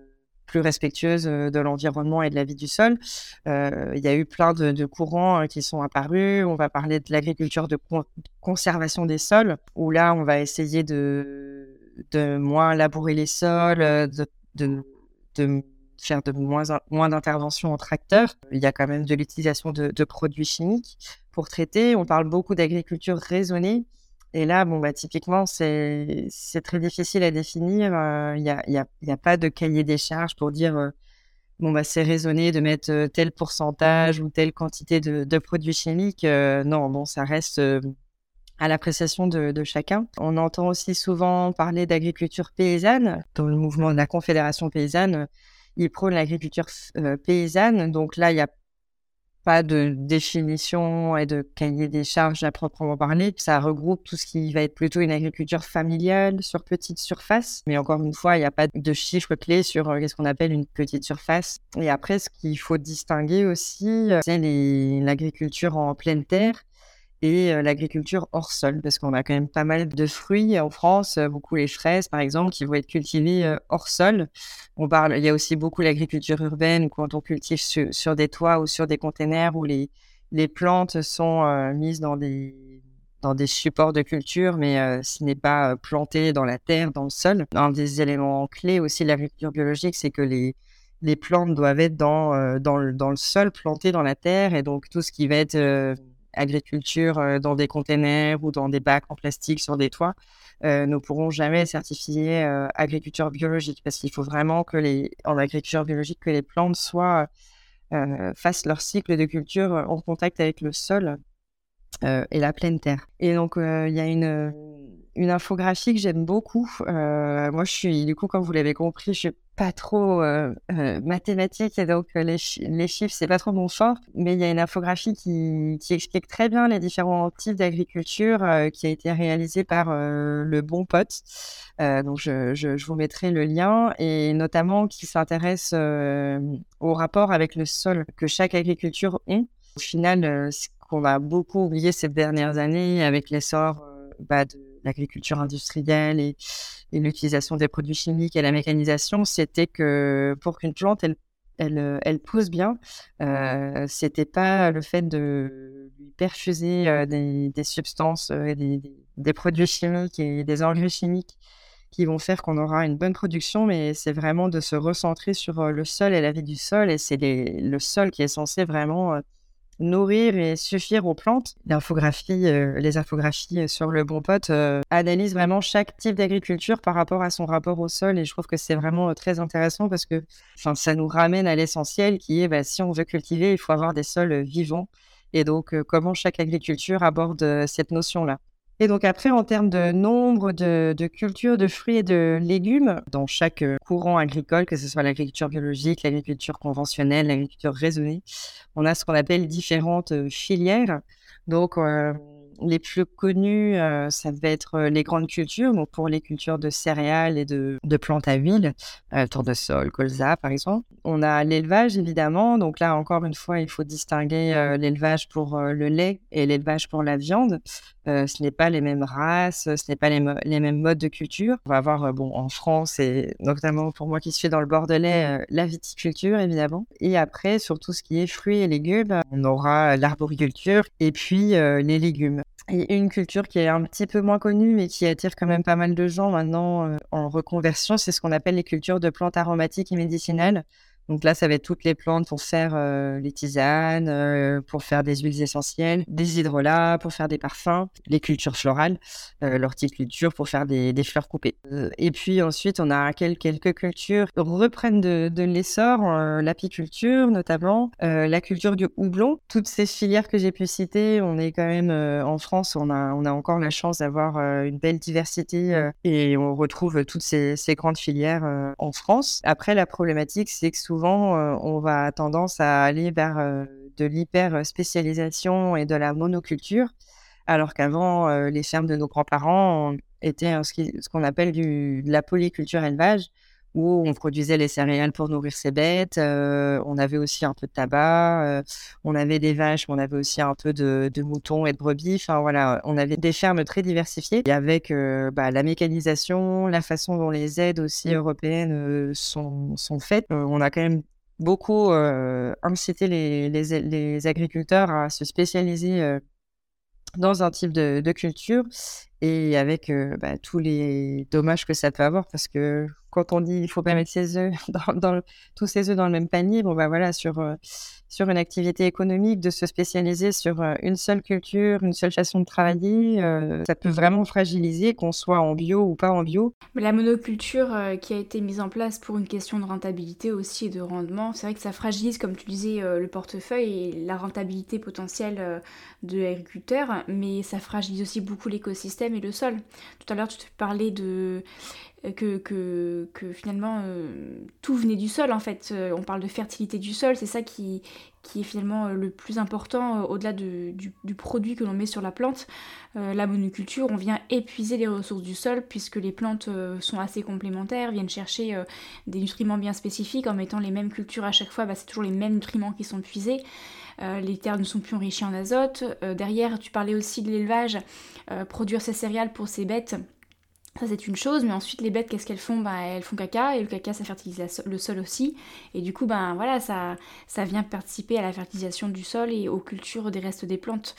plus respectueuse de l'environnement et de la vie du sol. Il y a eu plein de, courants qui sont apparus. On va parler de l'agriculture de conservation des sols, où là, on va essayer de, de moins labourer les sols, de, de, faire de moins, moins d'interventions en tracteur. Il y a quand même de l'utilisation de, produits chimiques pour traiter. On parle beaucoup d'agriculture raisonnée. Et là, bon, bah, typiquement, c'est très difficile à définir. Il n'y a, y a, y a, pas de cahier des charges pour dire bon, bah, c'est raisonné de mettre tel pourcentage ou telle quantité de, de produits chimiques. non, bon, ça reste à l'appréciation de, de, chacun. On entend aussi souvent parler d'agriculture paysanne. Dans le mouvement de la Confédération paysanne, il prône l'agriculture paysanne. Donc là, il y a pas de définition et de cahier des charges à proprement parler. Ça regroupe tout ce qui va être plutôt une agriculture familiale sur petite surface. Mais encore une fois, il n'y a pas de chiffre clé sur euh, ce qu'on appelle une petite surface. Et après, ce qu'il faut distinguer aussi, euh, c'est l'agriculture en pleine terre et l'agriculture hors sol, parce qu'on a quand même pas mal de fruits en France, beaucoup les fraises par exemple, qui vont être cultivées hors sol. On parle, il y a aussi beaucoup l'agriculture urbaine, quand on cultive sur, des toits ou sur des containers où les, les plantes sont mises dans des dans des supports de culture, mais ce n'est pas planté dans la terre, dans le sol. Un des éléments clés aussi de l'agriculture biologique, c'est que les, les plantes doivent être dans, dans, le, dans le sol, plantées dans la terre, et donc tout ce qui va être agriculture euh, dans des containers ou dans des bacs en plastique sur des toits euh, ne pourront jamais certifier euh, agriculture biologique parce qu'il faut vraiment que les en agriculture biologique que les plantes soient fassent leur cycle de culture en contact avec le sol et la pleine terre. Et donc il y a une une infographie que j'aime beaucoup. Euh, moi, je suis, du coup, comme vous l'avez compris, je suis pas trop euh, euh, mathématique et donc les, les chiffres, c'est pas trop mon fort. Mais il y a une infographie qui, qui explique très bien les différents types d'agriculture qui a été réalisée par le Bon Pote. donc, je, je, vous mettrai le lien et notamment qui s'intéresse au rapport avec le sol que chaque agriculture a. Au final, ce qu'on va beaucoup oublier ces dernières années avec l'essor bah, de l'agriculture industrielle et, l'utilisation des produits chimiques et la mécanisation, c'était que pour qu'une plante, elle, elle, pousse bien, euh, c'était pas le fait de lui perfuser euh, des, des, substances, euh, des, des, produits chimiques et des engrais chimiques qui vont faire qu'on aura une bonne production, mais c'est vraiment de se recentrer sur euh, le sol et la vie du sol. Et c'est le sol qui est censé vraiment nourrir et suffire aux plantes. L'infographie, euh, les infographies euh, sur le bon pote euh, analysent vraiment chaque type d'agriculture par rapport à son rapport au sol et je trouve que c'est vraiment très intéressant parce que ça nous ramène à l'essentiel qui est bah, si on veut cultiver, il faut avoir des sols vivants et donc comment chaque agriculture aborde cette notion-là. Et donc après, en termes de nombre de, cultures de fruits et de légumes dans chaque euh, courant agricole, que ce soit l'agriculture biologique, l'agriculture conventionnelle, l'agriculture raisonnée, on a ce qu'on appelle différentes euh, filières. Donc, euh, les plus connus, euh, ça va être euh, les grandes cultures, donc pour les cultures de céréales et de, plantes à huile, euh, tournesol, colza par exemple. On a l'élevage évidemment, donc là encore une fois, il faut distinguer euh, l'élevage pour le lait et l'élevage pour la viande. ce n'est pas les mêmes races, ce n'est pas les, les, mêmes modes de culture. On va avoir, bon, en France et notamment pour moi qui suis dans le Bordelais, la viticulture évidemment. Et après, sur tout ce qui est fruits et légumes, on aura l'arboriculture et puis les légumes. Et une culture qui est un petit peu moins connue, mais qui attire quand même pas mal de gens maintenant euh, en reconversion, c'est ce qu'on appelle les cultures de plantes aromatiques et médicinales. Donc là, ça va être toutes les plantes pour faire euh, les tisanes, euh, pour faire des huiles essentielles, des hydrolats, pour faire des parfums, les cultures florales, euh, l'horticulture pour faire des, des fleurs coupées. et puis ensuite, on a quelques, quelques cultures reprennent de, de l'essor, l'apiculture notamment, la culture du houblon. Toutes ces filières que j'ai pu citer, on est quand même en France, on a, on a encore la chance d'avoir une belle diversité et on retrouve toutes ces, ces grandes filières en France. Après, la problématique, c'est que souvent, euh, on va tendance à aller vers euh, de l'hyper spécialisation et de la monoculture, alors qu'avant, euh, les fermes de nos grands-parents étaient ce qu'on appelle de la polyculture élevage, où on produisait les céréales pour nourrir ses bêtes. on avait aussi un peu de tabac, on avait des vaches, mais on avait aussi un peu de, moutons et de brebis. Enfin voilà, on avait des fermes très diversifiées. Et avec bah, la mécanisation, la façon dont les aides aussi européennes sont, sont faites, on a quand même beaucoup incité les, les, les, agriculteurs à se spécialiser dans un type de, de culture et avec bah, tous les dommages que ça peut avoir parce que quand on dit il faut pas mettre œufs dans, tous ses œufs dans le même panier, bon bah voilà sur euh, sur une activité économique de se spécialiser sur euh, une seule culture, une seule façon de travailler, euh, ça peut vraiment fragiliser qu'on soit en bio ou pas en bio. La monoculture qui a été mise en place pour une question de rentabilité aussi et de rendement, c'est vrai que ça fragilise comme tu disais le portefeuille et la rentabilité potentielle de l'agriculteur, mais ça fragilise aussi beaucoup l'écosystème et le sol. Tout à l'heure tu te parlais de que, que, finalement euh, tout venait du sol en fait. Euh, on parle de fertilité du sol, c'est ça qui, est finalement euh, le plus important au-delà du, du, produit que l'on met sur la plante. la monoculture, on vient épuiser les ressources du sol puisque les plantes sont assez complémentaires, viennent chercher des nutriments bien spécifiques en mettant les mêmes cultures à chaque fois, bah, c'est toujours les mêmes nutriments qui sont puisés. les terres ne sont plus enrichies en azote. derrière, tu parlais aussi de l'élevage, produire ses céréales pour ses bêtes. Ça c'est une chose, mais ensuite les bêtes qu'est-ce qu'elles font? Bah, Elles font caca et le caca ça fertilise le sol aussi. Et du coup ben voilà ça, ça vient participer à la fertilisation du sol et aux cultures des restes des plantes.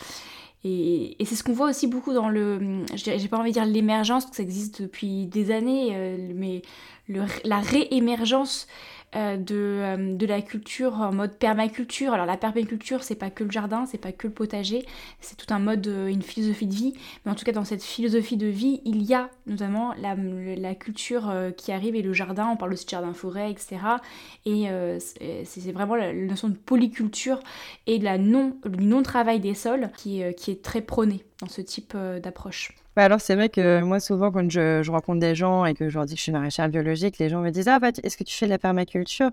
Et, c'est ce qu'on voit aussi beaucoup dans le, j'ai pas envie de dire l'émergence, parce que ça existe depuis des années, euh, mais la réémergence de, euh, de, la culture en mode permaculture. Alors la permaculture, c'est pas que le jardin, c'est pas que le potager, c'est tout un mode, euh, une philosophie de vie. Mais en tout cas, dans cette philosophie de vie, il y a notamment la, la culture qui arrive et le jardin. On parle aussi de jardin-forêt, etc. Et c'est vraiment la, notion de polyculture et de la non, du non-travail des sols qui, qui est très prônée dans ce type d'approche. Bah, alors, c'est vrai que moi, souvent, quand je, rencontre des gens et que je leur dis que je suis maraîchère biologique, les gens me disent Ah, bah, est-ce que tu fais de la permaculture?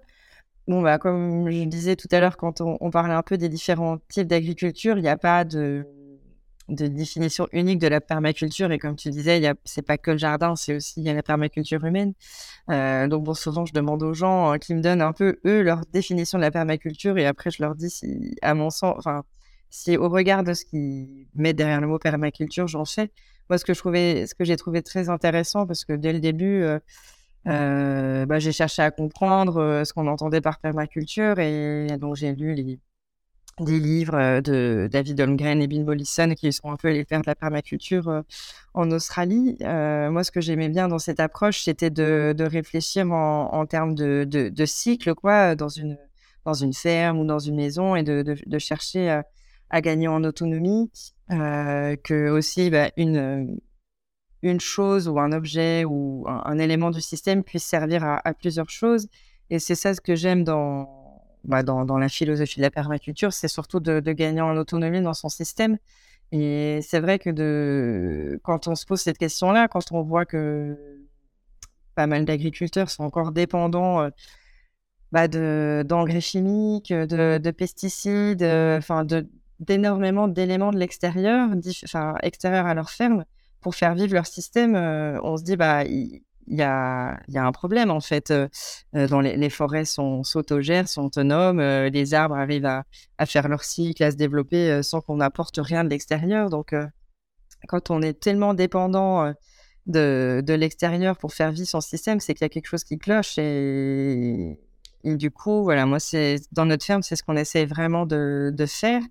Bon, bah, comme je disais tout à l'heure, quand on, parlait un peu des différents types d'agriculture, il n'y a pas de, définition unique de la permaculture. Et comme tu disais, c'est pas que le jardin, c'est aussi il y a la permaculture humaine. Euh, donc, bon, souvent, je demande aux gens hein, qui me donnent un peu, eux, leur définition de la permaculture. Et après, je leur dis si, à mon sens, enfin, si au regard de ce qu'ils mettent derrière le mot permaculture, j'en fais. Moi, ce que j'ai trouvé très intéressant, parce que dès le début, euh, euh, bah, j'ai cherché à comprendre euh, ce qu'on entendait par permaculture, et donc j'ai lu des livres de David Holmgren et Bill Mollison, qui sont un peu les pères de la permaculture en Australie. moi, ce que j'aimais bien dans cette approche, c'était de, réfléchir en, termes de, de, cycle, quoi, dans une, ferme ou dans une maison, et de chercher à gagner en autonomie, euh, que aussi bah, une, euh, une chose ou un objet ou un, élément du système puisse servir à, plusieurs choses. Et c'est ça ce que j'aime dans, bah, dans, la philosophie de la permaculture, c'est surtout de, gagner en autonomie dans son système. Et c'est vrai que de, quand on se pose cette question-là, quand on voit que pas mal d'agriculteurs sont encore dépendants euh, bah d'engrais chimiques, de, de pesticides, enfin de, d'énormément d'éléments de l'extérieur, enfin extérieurs à leur ferme, pour faire vivre leur système, euh, on se dit bah il y, a, un problème en fait. Euh, euh, dans les, forêts sont s'autogèrent, sont autonomes, les arbres arrivent à, faire leur cycle, à se développer sans qu'on apporte rien de l'extérieur. Donc quand on est tellement dépendant de, l'extérieur pour faire vivre son système, c'est qu'il y a quelque chose qui cloche et, du coup voilà moi c'est dans notre ferme c'est ce qu'on essaie vraiment de faire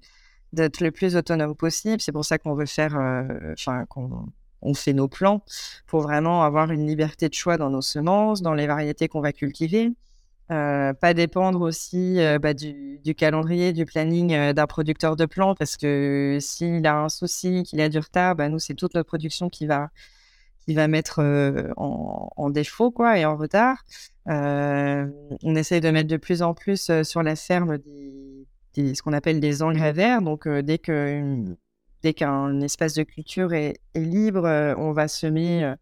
d'être le plus autonome possible. C'est pour ça qu'on veut faire, euh, enfin, qu'on on fait nos plans pour vraiment avoir une liberté de choix dans nos semences, dans les variétés qu'on va cultiver. Euh, pas dépendre aussi euh, bah, du, calendrier, du planning d'un producteur de plants, parce que s'il a un souci, qu'il a du retard, bah, nous, c'est toute notre production qui va, qui va mettre en, en, défaut quoi, et en retard. on essaye de mettre de plus en plus sur la ferme des, ce qu'on appelle des engrais verts. Donc, euh, dès que dès qu'un espace de culture est, libre, euh, on va semer euh,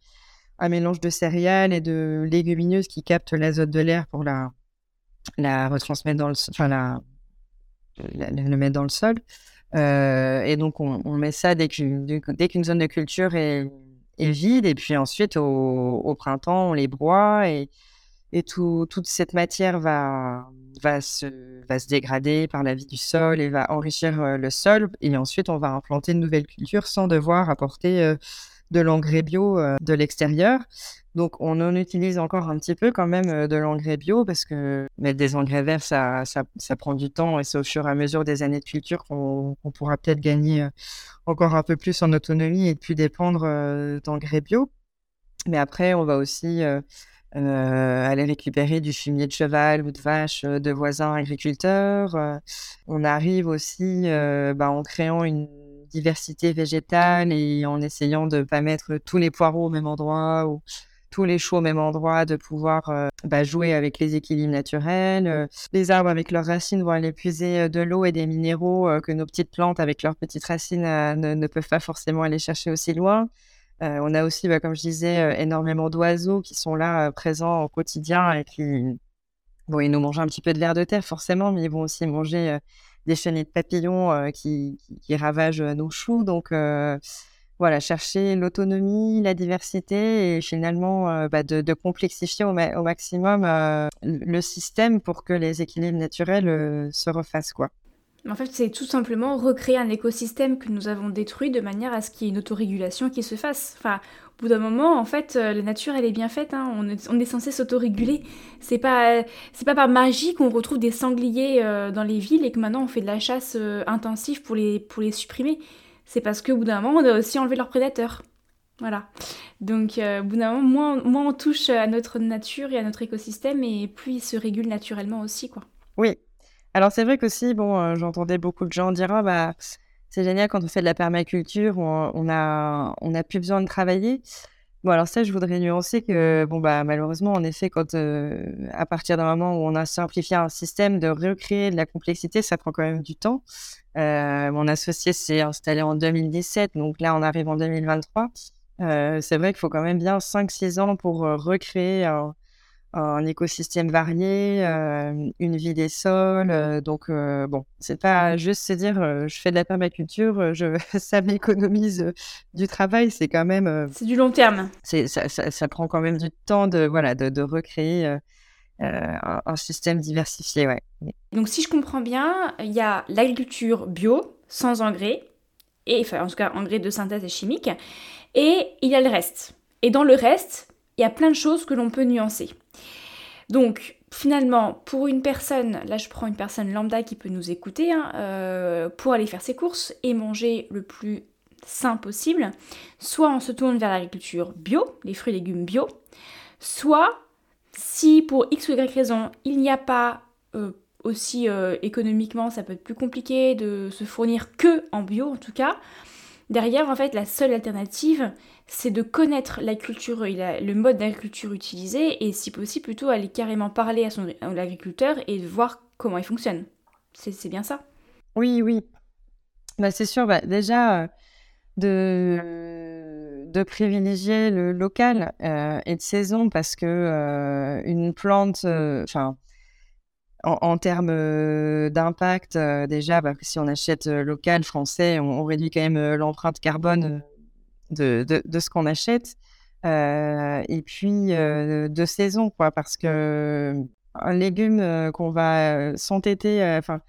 un mélange de céréales et de légumineuses qui captent l'azote de l'air pour la, la retransmettre dans le, enfin la, le mettre dans le sol. et donc on, met ça dès qu'une dès qu'une zone de culture est, est, vide. Et puis ensuite au, au, printemps on les broie et, et tout, toute cette matière va, se, dégrader par la vie du sol et va enrichir euh, le sol. Et ensuite, on va implanter une nouvelle culture sans devoir apporter euh, de l'engrais bio euh, de l'extérieur. Donc, on en utilise encore un petit peu quand même de l'engrais bio parce que mettre des engrais verts, ça, prend du temps et c'est au fur et à mesure des années de culture qu'on pourra peut-être gagner encore un peu plus en autonomie et de plus dépendre d'engrais bio. Mais après, on va aussi aller récupérer du fumier de cheval ou de vache de voisins agriculteurs. on arrive aussi bah, en créant une diversité végétale et en essayant de ne pas mettre tous les poireaux au même endroit ou tous les choux au même endroit, de pouvoir euh, bah, jouer avec les équilibres naturels. Euh, les arbres avec leurs racines vont aller puiser euh, de l'eau et des minéraux que nos petites plantes avec leurs petites racines ne, peuvent pas forcément aller chercher aussi loin. On a aussi, bah, comme je disais, énormément d'oiseaux qui sont là présents au quotidien et qui, bon, ils nous mangent un petit peu de l'air de terre forcément, mais ils vont aussi manger des chenilles de papillons qui, ravagent nos choux. Donc, voilà, chercher l'autonomie, la diversité et finalement euh, bah, de, complexifier au, maximum euh, le système pour que les équilibres naturels euh, se refassent. Quoi. En fait, c'est tout simplement recréer un écosystème que nous avons détruit de manière à ce qu'il y ait une autorégulation qui se fasse. Enfin, au bout d'un moment, en fait, la nature, elle est bien faite. Hein. On, est, on, est, censé s'autoréguler. C'est pas, c'est pas par magie qu'on retrouve des sangliers dans les villes et que maintenant on fait de la chasse intensive pour les, pour les supprimer c'est parce qu'au bout d'un moment, on a aussi enlevé leurs prédateurs. Voilà. Donc, euh, au bout d'un moment, moins, on touche à notre nature et à notre écosystème, et plus il se régule naturellement aussi, quoi. Oui. Alors, c'est vrai qu'aussi, bon, euh, j'entendais beaucoup de gens dire, ah, bah, c'est génial quand on fait de la permaculture, on, a, on a plus besoin de travailler. Bon, alors ça, je voudrais nuancer que, bon, bah, malheureusement, en effet, quand, euh, à partir d'un moment où on a simplifié un système, de recréer de la complexité, ça prend quand même du temps. Euh, mon associé s'est installé en 2017, donc là, on arrive en 2023. Euh, c'est vrai qu'il faut quand même bien 5-6 ans pour recréer un écosystème varié, euh, une vie des sols. Euh, donc, euh, bon, c'est pas juste se dire je fais de la permaculture, je, ça m'économise du travail. C'est quand même. c'est du long terme. C'est, ça, ça, prend quand même du temps de, voilà, de, de recréer. Un, un, système diversifié, ouais. Donc, si je comprends bien, il y a l'agriculture bio, sans engrais, et enfin, en tout cas, engrais de synthèse et chimique, et il y a le reste. Et dans le reste, il y a plein de choses que l'on peut nuancer. Donc, finalement, pour une personne, là je prends une personne lambda qui peut nous écouter, hein, euh, pour aller faire ses courses et manger le plus sain possible, soit on se tourne vers l'agriculture bio, les fruits et légumes bio, soit si pour X ou Y raison il n'y a pas euh, aussi euh, économiquement, ça peut être plus compliqué de se fournir que en bio en tout cas, derrière en fait la seule alternative c'est de connaître la culture, le mode d'agriculture utilisé et si possible plutôt aller carrément parler à, son, l'agriculteur et voir comment il fonctionne. C'est, bien ça Oui, oui. Bah, c'est sûr, bah, déjà euh, de, privilégier le local euh, et de saison parce que euh, une plante, enfin, en, termes d'impact, déjà, bah, si on achète local, français, on, on, réduit quand même l'empreinte carbone de, de, ce qu'on achète. Euh, et puis euh, de saison, quoi, parce que un légume euh, qu'on va s'entêter, enfin,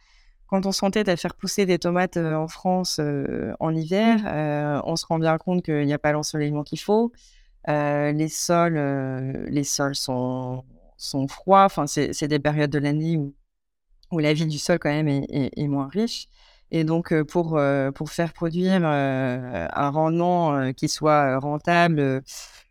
quand on s'entête à faire pousser des tomates en France en hiver, on se rend bien compte qu'il n'y a pas l'ensoleillement qu'il faut. les sols, les sols sont, sont froids. Enfin, c'est des périodes de l'année où, où la vie du sol quand même est, moins riche. Et donc, pour, pour faire produire un rendement qui soit rentable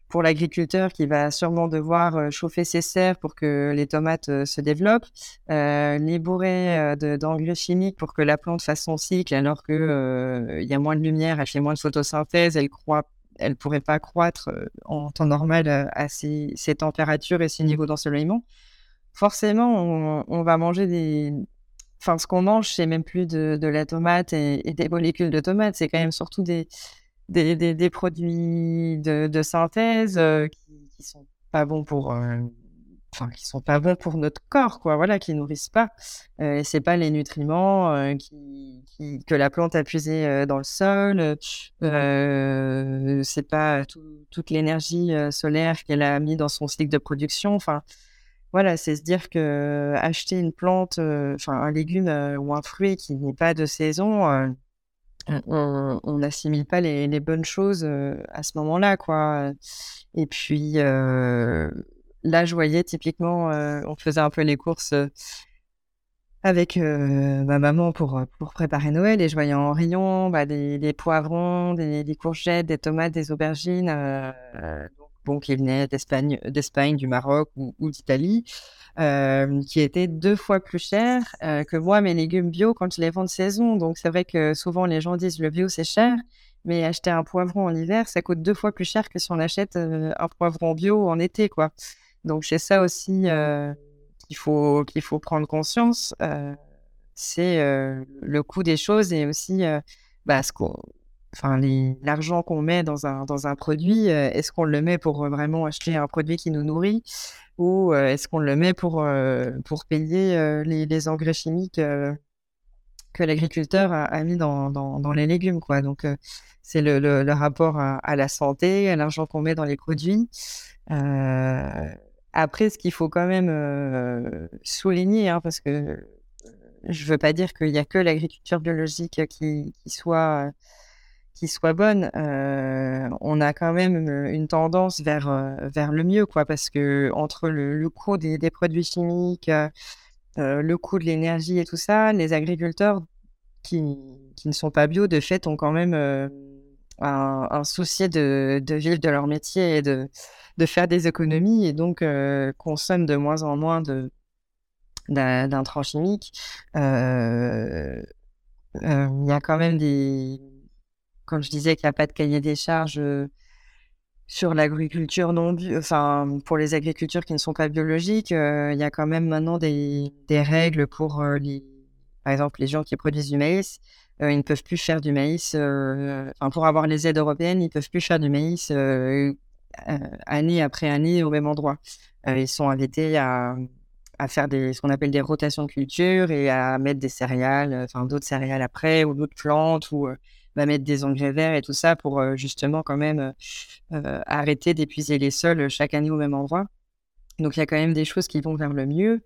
pour l'agriculteur qui va sûrement devoir chauffer ses serres pour que les tomates se développent, les bourrer d'engrais chimiques pour que la plante fasse son cycle alors qu'il il y a moins de lumière, elle fait moins de photosynthèse, elle croît elle pourrait pas croître en temps normal à ces, ces températures et ces niveaux d'ensoleillement. Forcément, on, on, va manger des, enfin, ce qu'on mange, c'est même plus de, de la tomate et, des molécules de tomate, c'est quand même surtout des, des, des, produits de, de synthèse euh, qui, qui sont pas bons pour, euh, enfin, qui sont pas bons pour notre corps, quoi, voilà, qui nourrissent pas. Euh, c'est pas les nutriments euh, qui, qui, que la plante a puisé dans le sol, c'est pas toute l'énergie solaire qu'elle a mis dans son cycle de production, enfin voilà, c'est se dire que acheter une plante, enfin un légume ou un fruit qui n'est pas de saison, on n'assimile pas les, bonnes choses à ce moment-là, quoi. Et puis là, je voyais typiquement, on faisait un peu les courses avec ma maman pour, préparer Noël et je voyais en rayon bah, des, poivrons, des, des, courgettes, des tomates, des aubergines. bon, qui venaient d'Espagne, d'Espagne, du Maroc ou, d'Italie, qui étaient deux fois plus chers que moi mes légumes bio quand je les vends de saison. Donc c'est vrai que souvent les gens disent le bio c'est cher, mais acheter un poivron en hiver, ça coûte deux fois plus cher que si on achète un poivron bio en été, quoi. Donc c'est ça aussi qu'il faut qu'il faut prendre conscience. c'est le coût des choses et aussi bah, ce qu'on enfin l'argent qu'on met dans un, dans un produit, est-ce qu'on le met pour vraiment acheter un produit qui nous nourrit ou est-ce qu'on le met pour, pour payer les, engrais chimiques que l'agriculteur a, mis dans, dans, les légumes quoi. Donc c'est le, le, rapport à, la santé, à l'argent qu'on met dans les produits. Après, ce qu'il faut quand même souligner, hein, parce que je veux pas dire qu'il y a que l'agriculture biologique qui, qui soit qui soit bonne, euh, on a quand même une tendance vers, euh, vers le mieux, quoi, parce que entre le, coût des, produits chimiques, euh, le coût de l'énergie et tout ça, les agriculteurs qui, ne sont pas bio, de fait, ont quand même un, souci de, vivre de leur métier et de, de faire des économies et donc consomment de moins en moins de d'intrants chimiques. Il y a quand même des quand je disais qu'il n'y a pas de cahier des charges euh, sur l'agriculture non enfin pour les agricultures qui ne sont pas biologiques, euh, il y a quand même maintenant des, des règles pour euh, les, par exemple les gens qui produisent du maïs, ils ne peuvent plus faire du maïs. enfin pour avoir les aides européennes, ils ne peuvent plus faire du maïs année après année au même endroit. ils sont invités à, faire ce qu'on appelle des rotations de culture et à mettre des céréales, enfin d'autres céréales après ou d'autres plantes ou mettre des engrais verts et tout ça pour euh, justement quand même euh, euh, arrêter d'épuiser les sols chaque année au même endroit. Donc il y a quand même des choses qui vont vers le mieux.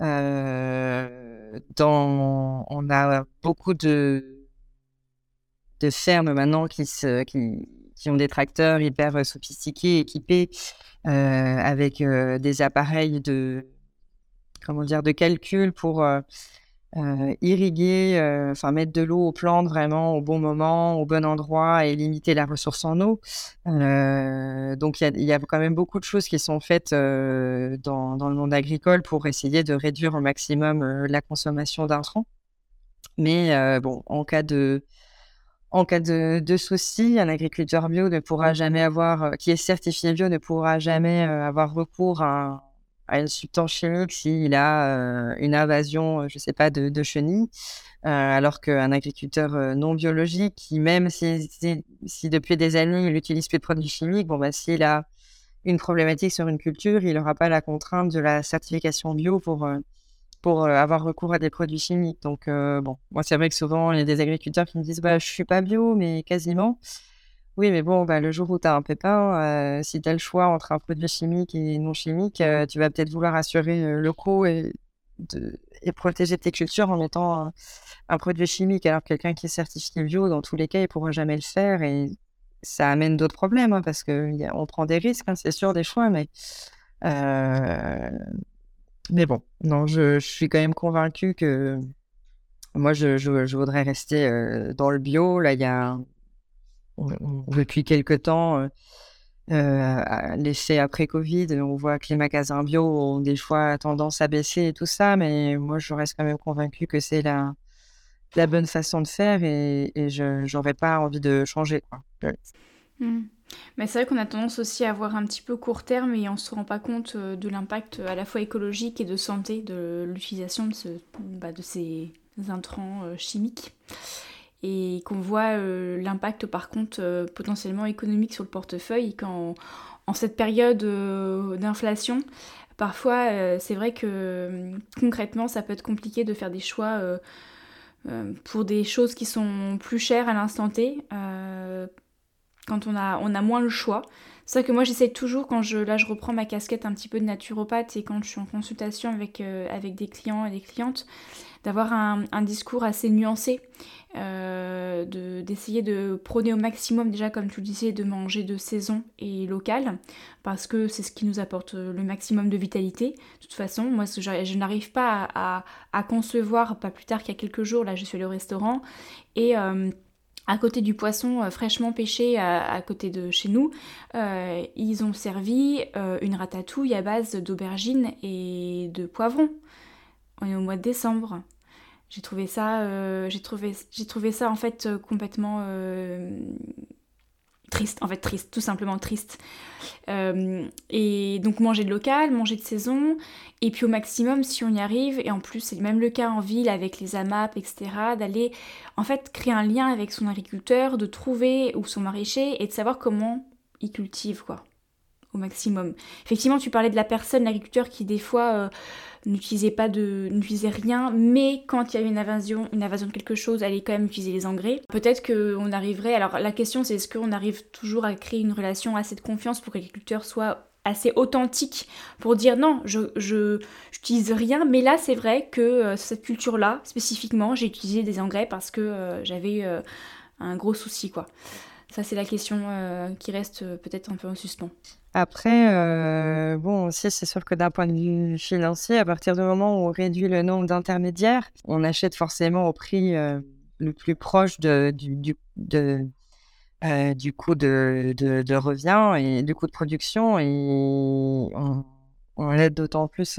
on a beaucoup de, de fermes maintenant qui, se, qui, qui ont des tracteurs hyper sophistiqués, équipés, avec des appareils de, comment dire, de calcul pour euh, irriguer, euh, enfin mettre de l'eau aux plantes vraiment au bon moment, au bon endroit et limiter la ressource en eau. Euh, donc il y, a quand même beaucoup de choses qui sont faites dans, dans, le monde agricole pour essayer de réduire au maximum la consommation d'intrants. Mais bon, en cas de en cas de, de souci, un agriculteur bio ne pourra jamais avoir, qui est certifié bio, ne pourra jamais avoir recours à à une substance chimique s'il a euh, une invasion, euh, je ne sais pas, de, de chenilles, euh, alors qu'un agriculteur non biologique, qui même si, si, depuis des années il n'utilise plus de produits chimiques, bon bah s'il a une problématique sur une culture, il n'aura pas la contrainte de la certification bio pour pour avoir recours à des produits chimiques. Donc bon, moi c'est vrai que souvent il y a des agriculteurs qui me disent bah je suis pas bio mais quasiment. Oui, mais bon, bah, le jour où tu as un pépin, euh, si tu as le choix entre un produit chimique et non chimique, euh, tu vas peut-être vouloir assurer euh, le coût et, protéger tes cultures en mettant un, produit chimique. Alors quelqu'un qui est certifié bio, dans tous les cas, il pourra jamais le faire et ça amène d'autres problèmes hein, parce qu'on prend des risques, hein, c'est sûr, des choix, mais. Mais bon, non, je, suis quand même convaincu que moi, je, voudrais rester dans le bio. Là, il y a depuis quelques temps, euh, euh l'effet après Covid, on voit que les magasins bio ont des fois tendance à baisser et tout ça, mais moi je reste quand même convaincu que c'est la, bonne façon de faire et, je n'aurais pas envie de changer. Mmh. Mais c'est vrai qu'on a tendance aussi à voir un petit peu court terme et on ne se rend pas compte euh, de l'impact à la fois écologique et de santé de l'utilisation de, bah, ces intrants euh, chimiques. Et qu'on voit euh, l'impact par contre euh, potentiellement économique sur le portefeuille quand en cette période euh, d'inflation parfois c'est vrai que concrètement ça peut être compliqué de faire des choix pour des choses qui sont plus chères à l'instant T quand on a, on a moins le choix. C'est ça que moi j'essaie toujours quand je, là je reprends ma casquette un petit peu de naturopathe et quand je suis en consultation avec, avec des clients et des clientes, d'avoir un, discours assez nuancé, euh, d'essayer de, prôner au maximum déjà comme tu le disais de manger de saison et local parce que c'est ce qui nous apporte le maximum de vitalité. De toute façon, moi je, n'arrive pas à, concevoir, pas plus tard qu'il y a quelques jours, là je suis allée au restaurant et... Euh, à côté du poisson fraîchement pêché à, côté de chez nous, ils ont servi une ratatouille à base d'aubergines et de poivrons. On est au mois de décembre. J'ai trouvé ça, j'ai trouvé ça en fait complètement triste, en fait triste, tout simplement triste. Euh, et donc manger de local, manger de saison, et puis au maximum si on y arrive, et en plus c'est même le cas en ville avec les AMAP, etc., d'aller en fait créer un lien avec son agriculteur, de trouver ou son maraîcher, et de savoir comment il cultive, quoi, au maximum. Effectivement, tu parlais de la personne, l'agriculteur qui des fois... Euh, n'utilisait pas de, n'utilisait rien, mais quand il y avait une invasion, une invasion de quelque chose, allait quand même utiliser les engrais. Peut-être qu'on arriverait. Alors la question c'est est-ce qu'on arrive toujours à créer une relation assez de confiance pour que l'agriculteur soit assez authentique pour dire non, je, j'utilise rien, mais là c'est vrai que euh, cette culture-là, spécifiquement, j'ai utilisé des engrais parce que euh, j'avais un gros souci quoi. Ça c'est la question qui reste peut-être un peu en suspens. Après, euh, bon, aussi, c'est sûr que d'un point de vue financier, à partir du moment où on réduit le nombre d'intermédiaires, on achète forcément au prix euh, le plus proche du, du, euh, du coût de, de, revient et du coût de production. Et on, on aide d'autant plus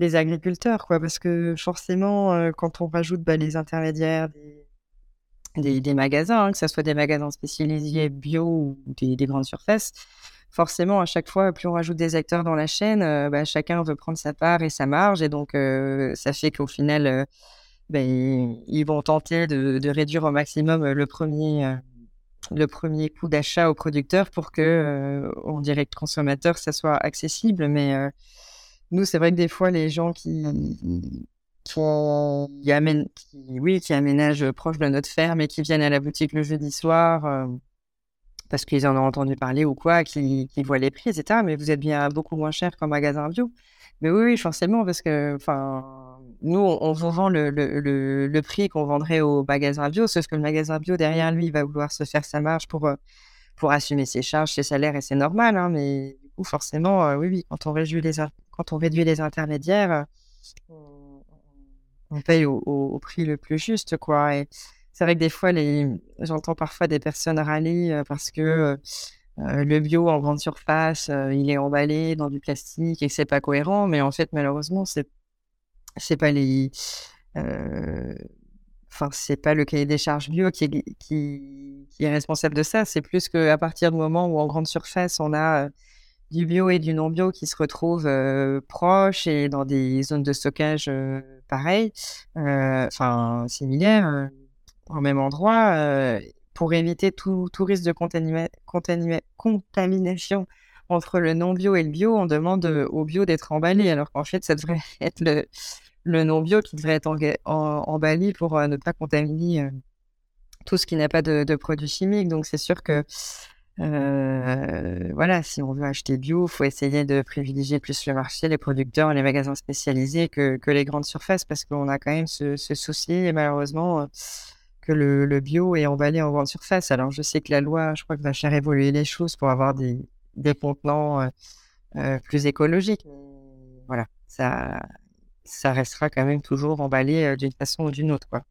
les agriculteurs, quoi, parce que forcément, quand on rajoute bah, les intermédiaires, des, des, magasins, hein, que ce soit des magasins spécialisés bio ou des, des grandes surfaces, forcément, à chaque fois, plus on rajoute des acteurs dans la chaîne, euh, bah, chacun veut prendre sa part et sa marge. Et donc, euh, ça fait qu'au final, euh, ben, ils vont tenter de, réduire au maximum le premier, le premier coût d'achat au producteur pour que, en direct consommateur, ça soit accessible. Mais nous, c'est vrai que des fois, les gens qui, qui, amènent, oui, qui aménagent proche de notre ferme et qui viennent à la boutique le jeudi soir, parce qu'ils en ont entendu parler ou quoi, qui, voient les prix, etc. Mais vous êtes bien beaucoup moins cher qu'un magasin bio. Mais oui, oui, forcément, parce que enfin, nous, on, vous vend le, le, le, prix qu'on vendrait au magasin bio, sauf que le magasin bio, derrière lui, va vouloir se faire sa marge pour, euh, pour assumer ses charges, ses salaires, et c'est normal. Hein, mais du coup, forcément, euh, oui, oui, quand on réduit les, quand on réduit les intermédiaires, euh, on, paye au, au, prix le plus juste, quoi. Et, c'est vrai que des fois, les... j'entends parfois des personnes râler parce que euh, euh, le bio en grande surface, il est emballé dans du plastique et que c'est pas cohérent. Mais en fait, malheureusement, c'est c'est pas les enfin c'est pas le cahier des charges bio qui est, qui, est responsable de ça. C'est plus qu'à partir du moment où en grande surface on a du bio et du non bio qui se retrouvent proches et dans des zones de stockage pareilles, enfin similaires au même endroit euh, pour éviter tout, tout risque de contamination entre le non bio et le bio, on demande au bio d'être emballé, alors qu'en fait, ça devrait être le, le non bio qui devrait être emballé pour euh, ne pas contaminer euh, tout ce qui n'a pas de, de, produits chimiques. Donc, c'est sûr que voilà, si on veut acheter bio, il faut essayer de privilégier plus le marché, les producteurs, les magasins spécialisés que, que les grandes surfaces, parce qu'on a quand même ce, ce souci, et malheureusement le, bio est emballé en grande surface. Alors, je sais que la loi, je crois que va faire évoluer les choses pour avoir des, des contenants euh, euh, plus écologiques. voilà, ça, ça restera quand même toujours emballé d'une façon ou d'une autre. Quoi.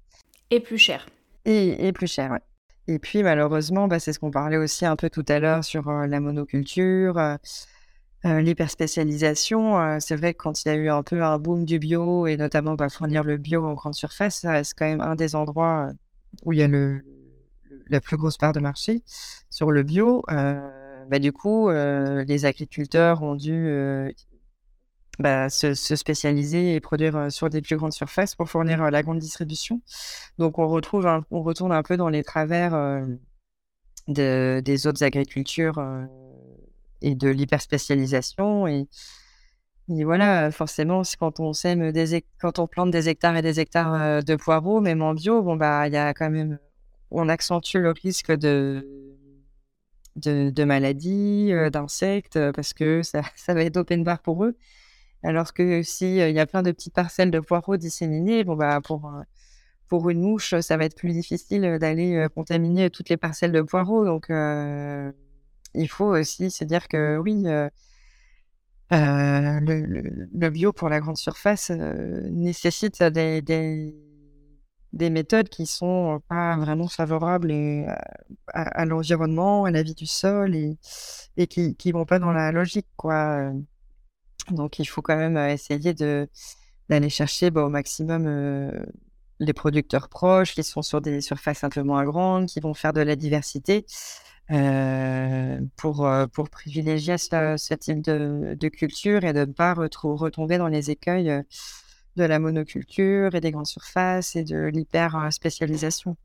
Et plus cher. Et, plus cher, ouais. Et puis, malheureusement, bah, c'est ce qu'on parlait aussi un peu tout à l'heure sur la monoculture. L'hyperspécialisation, c'est vrai que quand il y a eu un peu un boom du bio et notamment bah, fournir le bio en grande surface, ça reste quand même un des endroits où il y a le, la plus grosse part de marché sur le bio, euh, bah, du coup, euh, les agriculteurs ont dû euh, bah, se, spécialiser et produire sur des plus grandes surfaces pour fournir la grande distribution. Donc, on retrouve, on retourne un peu dans les travers de, des autres agricultures et de l'hyperspécialisation et et voilà, forcément, quand on sème quand on plante des hectares et des hectares de poireaux, même en bio, bon bah il y a quand même on accentue le risque de de, maladies, d'insectes, parce que ça, ça va être open bar pour eux. Alors que si il y a plein de petites parcelles de poireaux disséminées, bon bah pour pour une mouche, ça va être plus difficile d'aller contaminer toutes les parcelles de poireaux. Donc il faut aussi se dire que oui euh, le, le, bio pour la grande surface euh, nécessite des, des, des méthodes qui sont pas vraiment favorables à, l'environnement, à la vie du sol et, et qui qui vont pas dans la logique quoi. Donc il faut quand même essayer de d'aller chercher bah, au maximum les producteurs proches qui sont sur des surfaces un peu moins grandes, qui vont faire de la diversité pour, pour privilégier ce, type de, de, culture et de ne pas retomber dans les écueils de la monoculture et des grandes surfaces et de l'hyper spécialisation.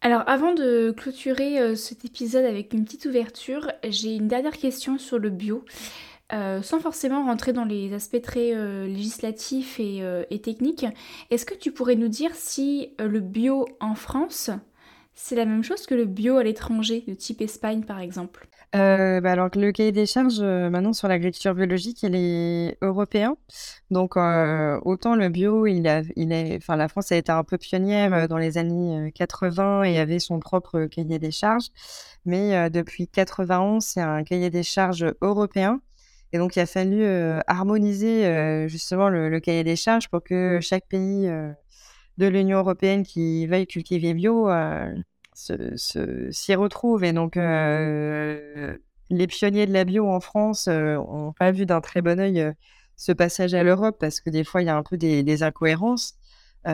Alors avant de clôturer cet épisode avec une petite ouverture, j'ai une dernière question sur le bio. Euh, sans forcément rentrer dans les aspects très euh, législatifs et, et techniques, est-ce que tu pourrais nous dire si le bio en France, c'est la même chose que le bio à l'étranger, de type Espagne par exemple? Euh, bah alors le cahier des charges euh, maintenant sur l'agriculture biologique, il est européen. Donc euh, autant le bio, il est, enfin la France a été un peu pionnière dans les années 80 et avait son propre cahier des charges. Mais depuis 91, c'est un cahier des charges européen. Et donc il a fallu harmoniser justement le, le, cahier des charges pour que chaque pays de l'Union européenne qui veuille cultiver bio s'y retrouve. Et donc, les pionniers de la bio en France n'ont pas vu d'un très bon œil euh, ce passage à l'Europe parce que des fois, il y a un peu des, incohérences. on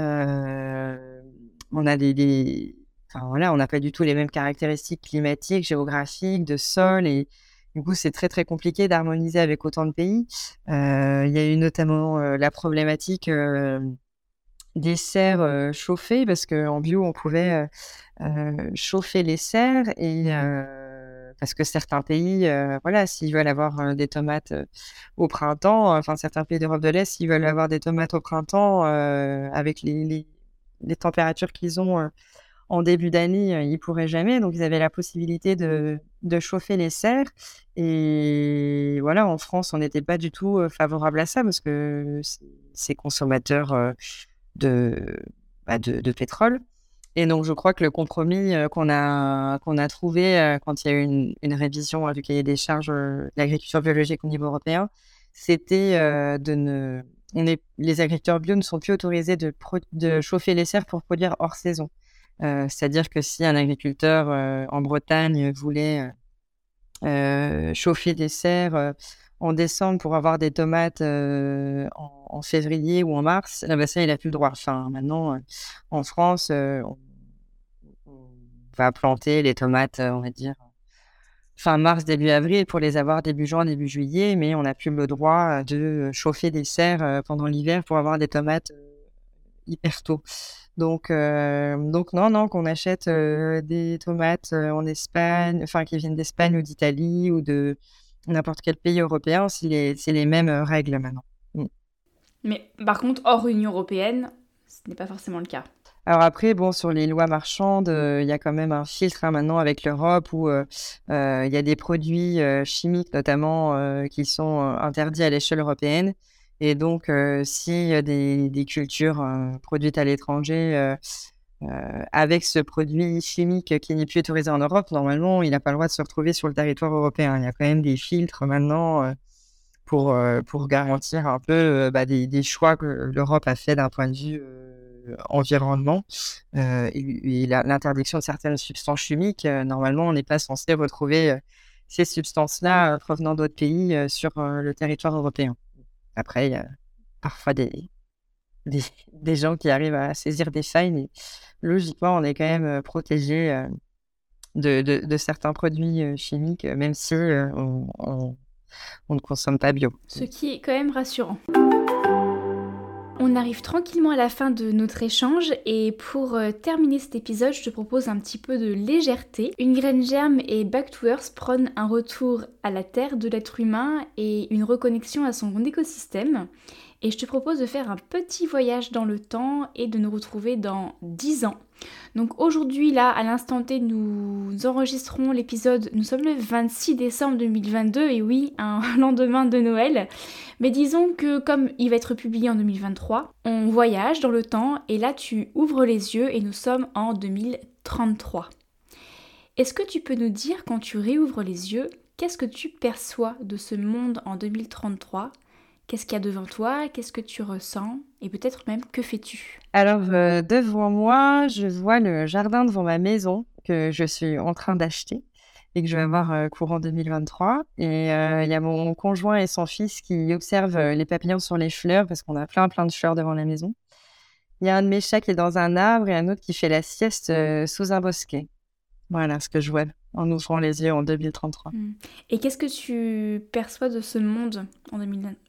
a des, Enfin, voilà, on n'a pas du tout les mêmes caractéristiques climatiques, géographiques, de sol et du coup, c'est très très compliqué d'harmoniser avec autant de pays. il y a eu notamment la problématique des serres chauffées parce qu'en bio, on pouvait chauffer les serres et parce que certains pays, voilà, s'ils veulent avoir des tomates au printemps, enfin certains pays d'Europe de l'Est, s'ils veulent avoir des tomates au printemps avec les, les, températures qu'ils ont en début d'année, ils pourraient jamais. Donc ils avaient la possibilité de, de chauffer les serres. Et voilà, en France, on n'était pas du tout favorable à ça parce que ces consommateurs bah, de, de, pétrole. Et donc, je crois que le compromis euh, qu'on a, qu'on a trouvé euh, quand il y a eu une, une révision euh, du cahier des charges de l'agriculture biologique au niveau européen, c'était de ne. On est, les agriculteurs bio ne sont plus autorisés de, de chauffer les serres pour produire hors saison. C'est-à-dire que si un agriculteur en Bretagne voulait chauffer des serres en décembre pour avoir des tomates euh, en, février ou en mars, eh ben ça, il n'a plus le droit. Maintenant, euh, en France, euh, on, va planter les tomates, on va dire, fin mars, début avril pour les avoir début juin, début juillet, mais on n'a plus le droit de chauffer des serres pendant l'hiver pour avoir des tomates hyper tôt. Donc, donc non, non, qu'on achète des tomates en Espagne, enfin qui viennent d'Espagne ou d'Italie ou de n'importe quel pays européen, c'est les, les, mêmes euh, règles maintenant. Mm. Mais par contre, hors Union européenne, ce n'est pas forcément le cas. Alors après, bon, sur les lois marchandes, euh, il y a quand même un filtre hein, maintenant avec l'Europe où euh, il y a des produits chimiques notamment qui sont interdits à l'échelle européenne. Et donc, si des, des cultures produites à l'étranger euh, avec ce produit chimique qui n'est plus autorisé en Europe, normalement, il n'a pas le droit de se retrouver sur le territoire européen. Il y a quand même des filtres maintenant euh, pour, euh, pour garantir un peu bah, des, des, choix que l'Europe a fait d'un point de vue environnement et, l'interdiction de certaines substances chimiques. normalement, on n'est pas censé retrouver ces substances-là provenant d'autres pays sur le territoire européen. Après, il y a parfois des, des, gens qui arrivent à saisir des failles, mais logiquement, on est quand même euh, protégé euh, de, de, certains produits euh, chimiques, même si on, on, ne consomme pas bio. Ce qui est quand même rassurant. On arrive tranquillement à la fin de notre échange et pour terminer cet épisode, je te propose un petit peu de légèreté. Une graine germe et Back to Earth prônent un retour à la terre de l'être humain et une reconnexion à son écosystème et je te propose de faire un petit voyage dans le temps et de nous retrouver dans 10 ans. Donc aujourd'hui, là, à l'instant T, nous enregistrons l'épisode, nous sommes le 26 décembre 2022, et oui, un lendemain de Noël. Mais disons que comme il va être publié en 2023, on voyage dans le temps, et là tu ouvres les yeux et nous sommes en 2033. Est-ce que tu peux nous dire quand tu réouvres les yeux, qu'est-ce que tu perçois de ce monde en 2033 Qu'est-ce qu'il y a devant toi? Qu'est-ce que tu ressens? Et peut-être même que fais-tu? Alors, euh, devant moi, je vois le jardin devant ma maison que je suis en train d'acheter et que je vais avoir euh, courant 2023. Et euh, il y a mon conjoint et son fils qui observent les papillons sur les fleurs parce qu'on a plein, plein de fleurs devant la maison. Il y a un de mes chats qui est dans un arbre et un autre qui fait la sieste sous un bosquet. Voilà ce que je vois en ouvrant les yeux en 2033. Mmh. Et qu'est-ce que tu perçois de ce monde en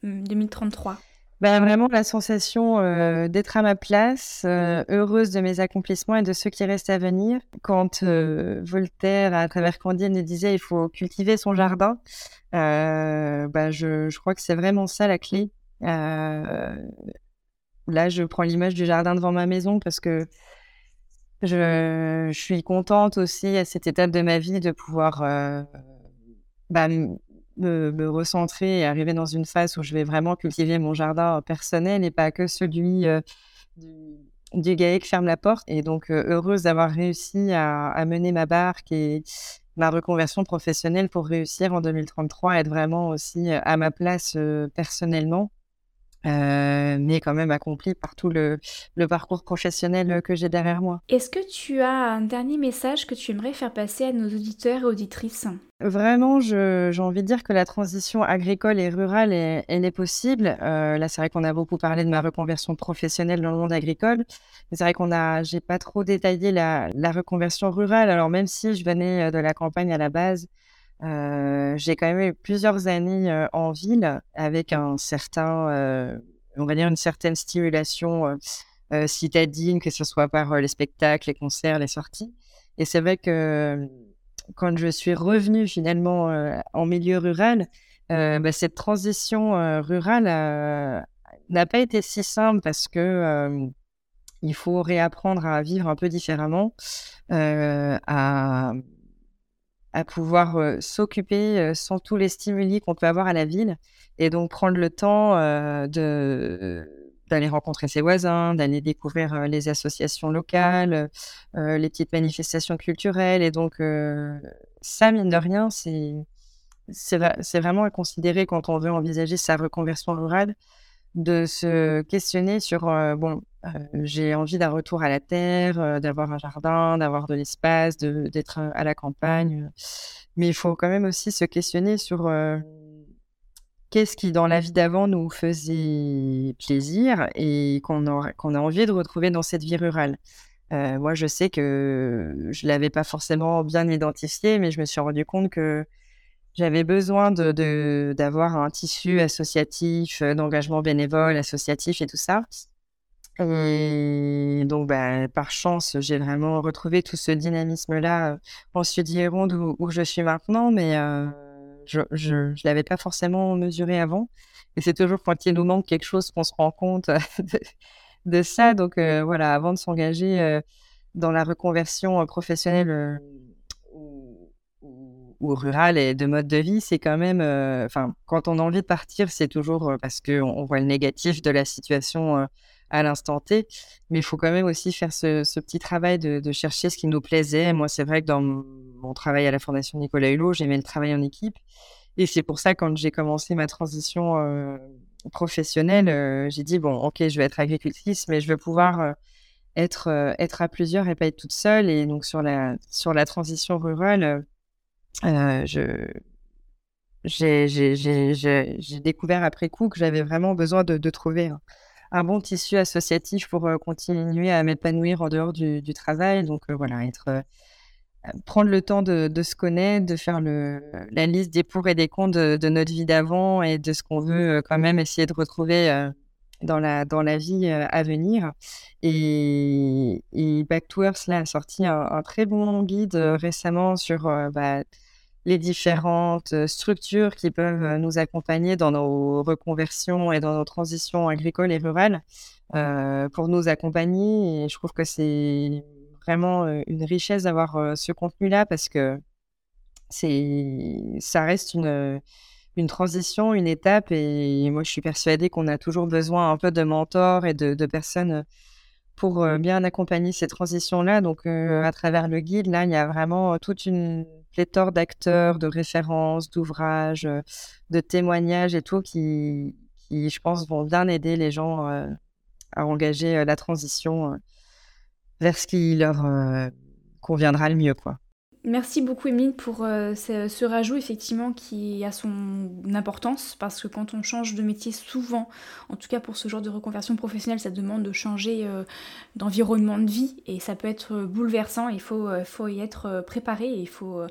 2033 ben, Vraiment la sensation euh, d'être à ma place, euh, heureuse de mes accomplissements et de ceux qui restent à venir. Quand euh, Voltaire, à travers Candide, disait il faut cultiver son jardin, ben, je, je, crois que c'est vraiment ça la clé. là, je prends l'image du jardin devant ma maison parce que je, suis contente aussi à cette étape de ma vie de pouvoir euh, bah, me, recentrer et arriver dans une phase où je vais vraiment cultiver mon jardin personnel et pas que celui euh, du, du qui ferme la porte. Et donc, euh, heureuse d'avoir réussi à, mener ma barque et ma reconversion professionnelle pour réussir en 2033 à être vraiment aussi à ma place personnellement euh, mais quand même accompli par tout le, le parcours professionnel que j'ai derrière moi. Est-ce que tu as un dernier message que tu aimerais faire passer à nos auditeurs et auditrices? Vraiment, j'ai envie de dire que la transition agricole et rurale, est, elle est possible. Euh, là, c'est vrai qu'on a beaucoup parlé de ma reconversion professionnelle dans le monde agricole, mais c'est vrai qu'on a, j'ai pas trop détaillé la, la reconversion rurale. Alors même si je venais de la campagne à la base, euh, j'ai quand même eu plusieurs années euh, en ville avec un certain, euh, on va dire une certaine stimulation citadine, que ce soit par les spectacles, les concerts, les sorties. Et c'est vrai que quand je suis revenue finalement en milieu rural, bah, cette transition rurale n'a pas été si simple parce que il faut réapprendre à vivre un peu différemment, à à pouvoir s'occuper sans tous les stimuli qu'on peut avoir à la ville et donc prendre le temps de d'aller rencontrer ses voisins, d'aller découvrir les associations locales, les petites manifestations culturelles. Et donc, ça, mine de rien, c'est, c'est, vraiment à considérer quand on veut envisager sa reconversion rurale, de se questionner sur, bon, j'ai envie d'un retour à la terre, d'avoir un jardin, d'avoir de l'espace, d'être à la campagne. Mais il faut quand même aussi se questionner sur qu'est-ce qui, dans la vie d'avant, nous faisait plaisir et qu'on a, qu'on a envie de retrouver dans cette vie rurale. moi, je sais que je l'avais pas forcément bien identifié, mais je me suis rendu compte que j'avais besoin d'avoir un tissu associatif, d'engagement bénévole, associatif et tout ça. Et donc, bah, par chance, j'ai vraiment retrouvé tout ce dynamisme-là en Sud-Gironde où, où, je suis maintenant, mais je ne l'avais pas forcément mesuré avant. Et c'est toujours quand il nous manque quelque chose qu'on se rend compte de, ça. Donc, voilà, avant de s'engager dans la reconversion professionnelle ou rural et de mode de vie, c'est quand même, enfin, quand on a envie de partir, c'est toujours parce qu'on on voit le négatif de la situation à l'instant T. Mais il faut quand même aussi faire ce, petit travail de, chercher ce qui nous plaisait. Moi, c'est vrai que dans mon travail à la Fondation Nicolas Hulot, j'aimais le travail en équipe. Et c'est pour ça, quand j'ai commencé ma transition euh, professionnelle, euh, j'ai dit, bon, ok, je vais être agricultrice, mais je veux pouvoir euh, être, être à plusieurs et pas être toute seule. Et donc, sur la, sur la transition rurale, je, j'ai découvert après coup que j'avais vraiment besoin de, de trouver un bon tissu associatif pour euh, continuer à m'épanouir en dehors du, travail. Donc euh, voilà, être euh, prendre le temps de, se connaître, de faire le, la liste des pour et des contre de, notre vie d'avant et de ce qu'on veut quand même essayer de retrouver dans, la, dans la vie à venir. Et, Back to Earth là, a sorti un, très bon guide récemment sur bah, les différentes structures qui peuvent nous accompagner dans nos reconversions et dans nos transitions agricoles et rurales pour nous accompagner. Et je trouve que c'est vraiment une richesse d'avoir ce contenu-là parce que ça reste une, une transition, une étape. Et moi, je suis persuadée qu'on a toujours besoin un peu de mentors et de, de personnes pour bien accompagner ces transitions-là. Donc, à travers le guide, là, il y a vraiment toute une pléthore d'acteurs, de références, d'ouvrages, de témoignages et tout qui, qui, je pense, vont bien aider les gens à engager la transition vers ce qui leur conviendra le mieux, quoi. Merci beaucoup Émile pour euh, ce, rajout effectivement qui a son importance parce que quand on change de métier souvent, en tout cas pour ce genre de reconversion professionnelle, ça demande de changer euh, d'environnement de vie et ça peut être bouleversant. Il faut, euh, faut y être préparé il faut,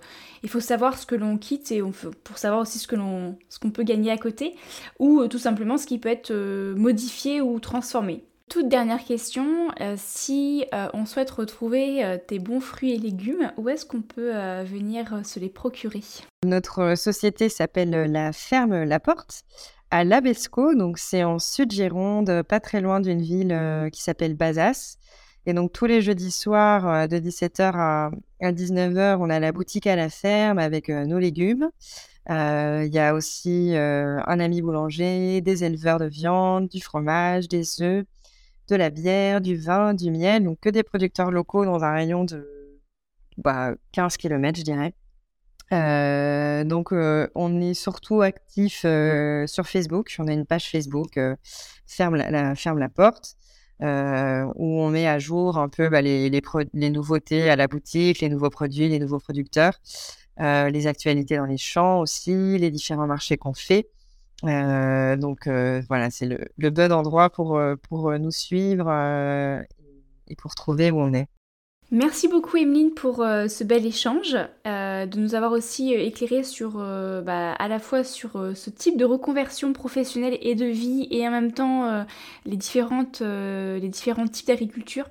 il faut savoir ce que l'on quitte et pour savoir aussi ce que l'on ce qu'on peut gagner à côté ou tout simplement ce qui peut être modifié ou transformé. Toute dernière question, euh, si euh, on souhaite retrouver euh, tes bons fruits et légumes, où est-ce qu'on peut venir se les procurer? Notre société s'appelle la Ferme La Porte à Labesco, donc c'est en Sud-Gironde, pas très loin d'une ville qui s'appelle Bazas. Et donc tous les jeudis soirs de 17h à, 19h, on a la boutique à la ferme avec nos légumes. Il y a aussi un ami boulanger, des éleveurs de viande, du fromage, des œufs de la bière, du vin, du miel, donc que des producteurs locaux dans un rayon de bah, 15 km, je dirais. Euh, donc, euh, on est surtout actif euh, sur Facebook. On a une page Facebook, ferme, la, ferme la porte, où on met à jour un peu bah, les, les, nouveautés à la boutique, les nouveaux produits, les nouveaux producteurs, les actualités dans les champs aussi, les différents marchés qu'on fait. Euh, donc euh, voilà, c'est le, le, bon endroit pour, euh, pour nous suivre et pour trouver où on est. Merci beaucoup Emeline pour ce bel échange, de nous avoir aussi éclairé sur bah, à la fois sur ce type de reconversion professionnelle et de vie et en même temps les, différentes, les différents types d'agriculture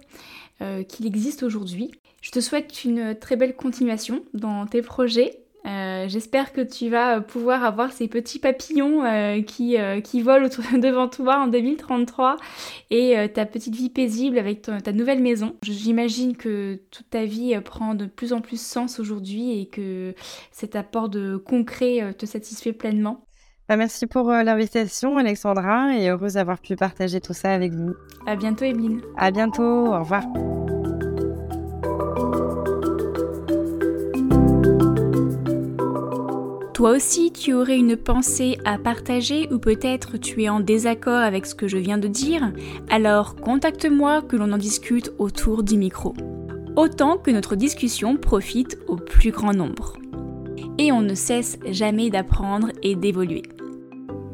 qu'il existe aujourd'hui. Je te souhaite une très belle continuation dans tes projets euh, j'espère que tu vas pouvoir avoir ces petits papillons euh, qui, euh, qui volent devant toi en 2033 et ta petite vie paisible avec ta nouvelle maison. J'imagine que toute ta vie prend de plus en plus sens aujourd'hui et que cet apport de concret te satisfait pleinement. Bah, merci pour l'invitation Alexandra et heureuse d'avoir pu partager tout ça avec vous. À bientôt Evelyne. À bientôt, au revoir. Toi aussi, tu aurais une pensée à partager ou peut-être tu es en désaccord avec ce que je viens de dire? Alors contacte-moi que l'on en discute autour du micro. Autant que notre discussion profite au plus grand nombre. Et on ne cesse jamais d'apprendre et d'évoluer.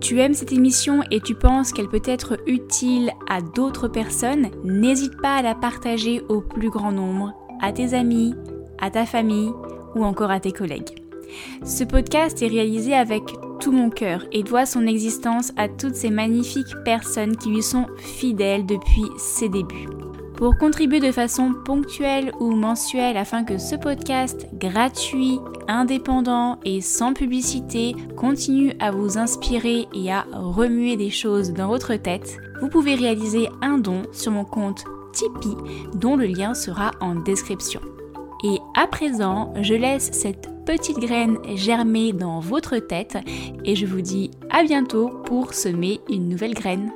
Tu aimes cette émission et tu penses qu'elle peut être utile à d'autres personnes, n'hésite pas à la partager au plus grand nombre, à tes amis, à ta famille ou encore à tes collègues. Ce podcast est réalisé avec tout mon cœur et doit son existence à toutes ces magnifiques personnes qui lui sont fidèles depuis ses débuts. Pour contribuer de façon ponctuelle ou mensuelle afin que ce podcast gratuit, indépendant et sans publicité continue à vous inspirer et à remuer des choses dans votre tête, vous pouvez réaliser un don sur mon compte Tipeee dont le lien sera en description. Et à présent, je laisse cette petite graine germer dans votre tête et je vous dis à bientôt pour semer une nouvelle graine.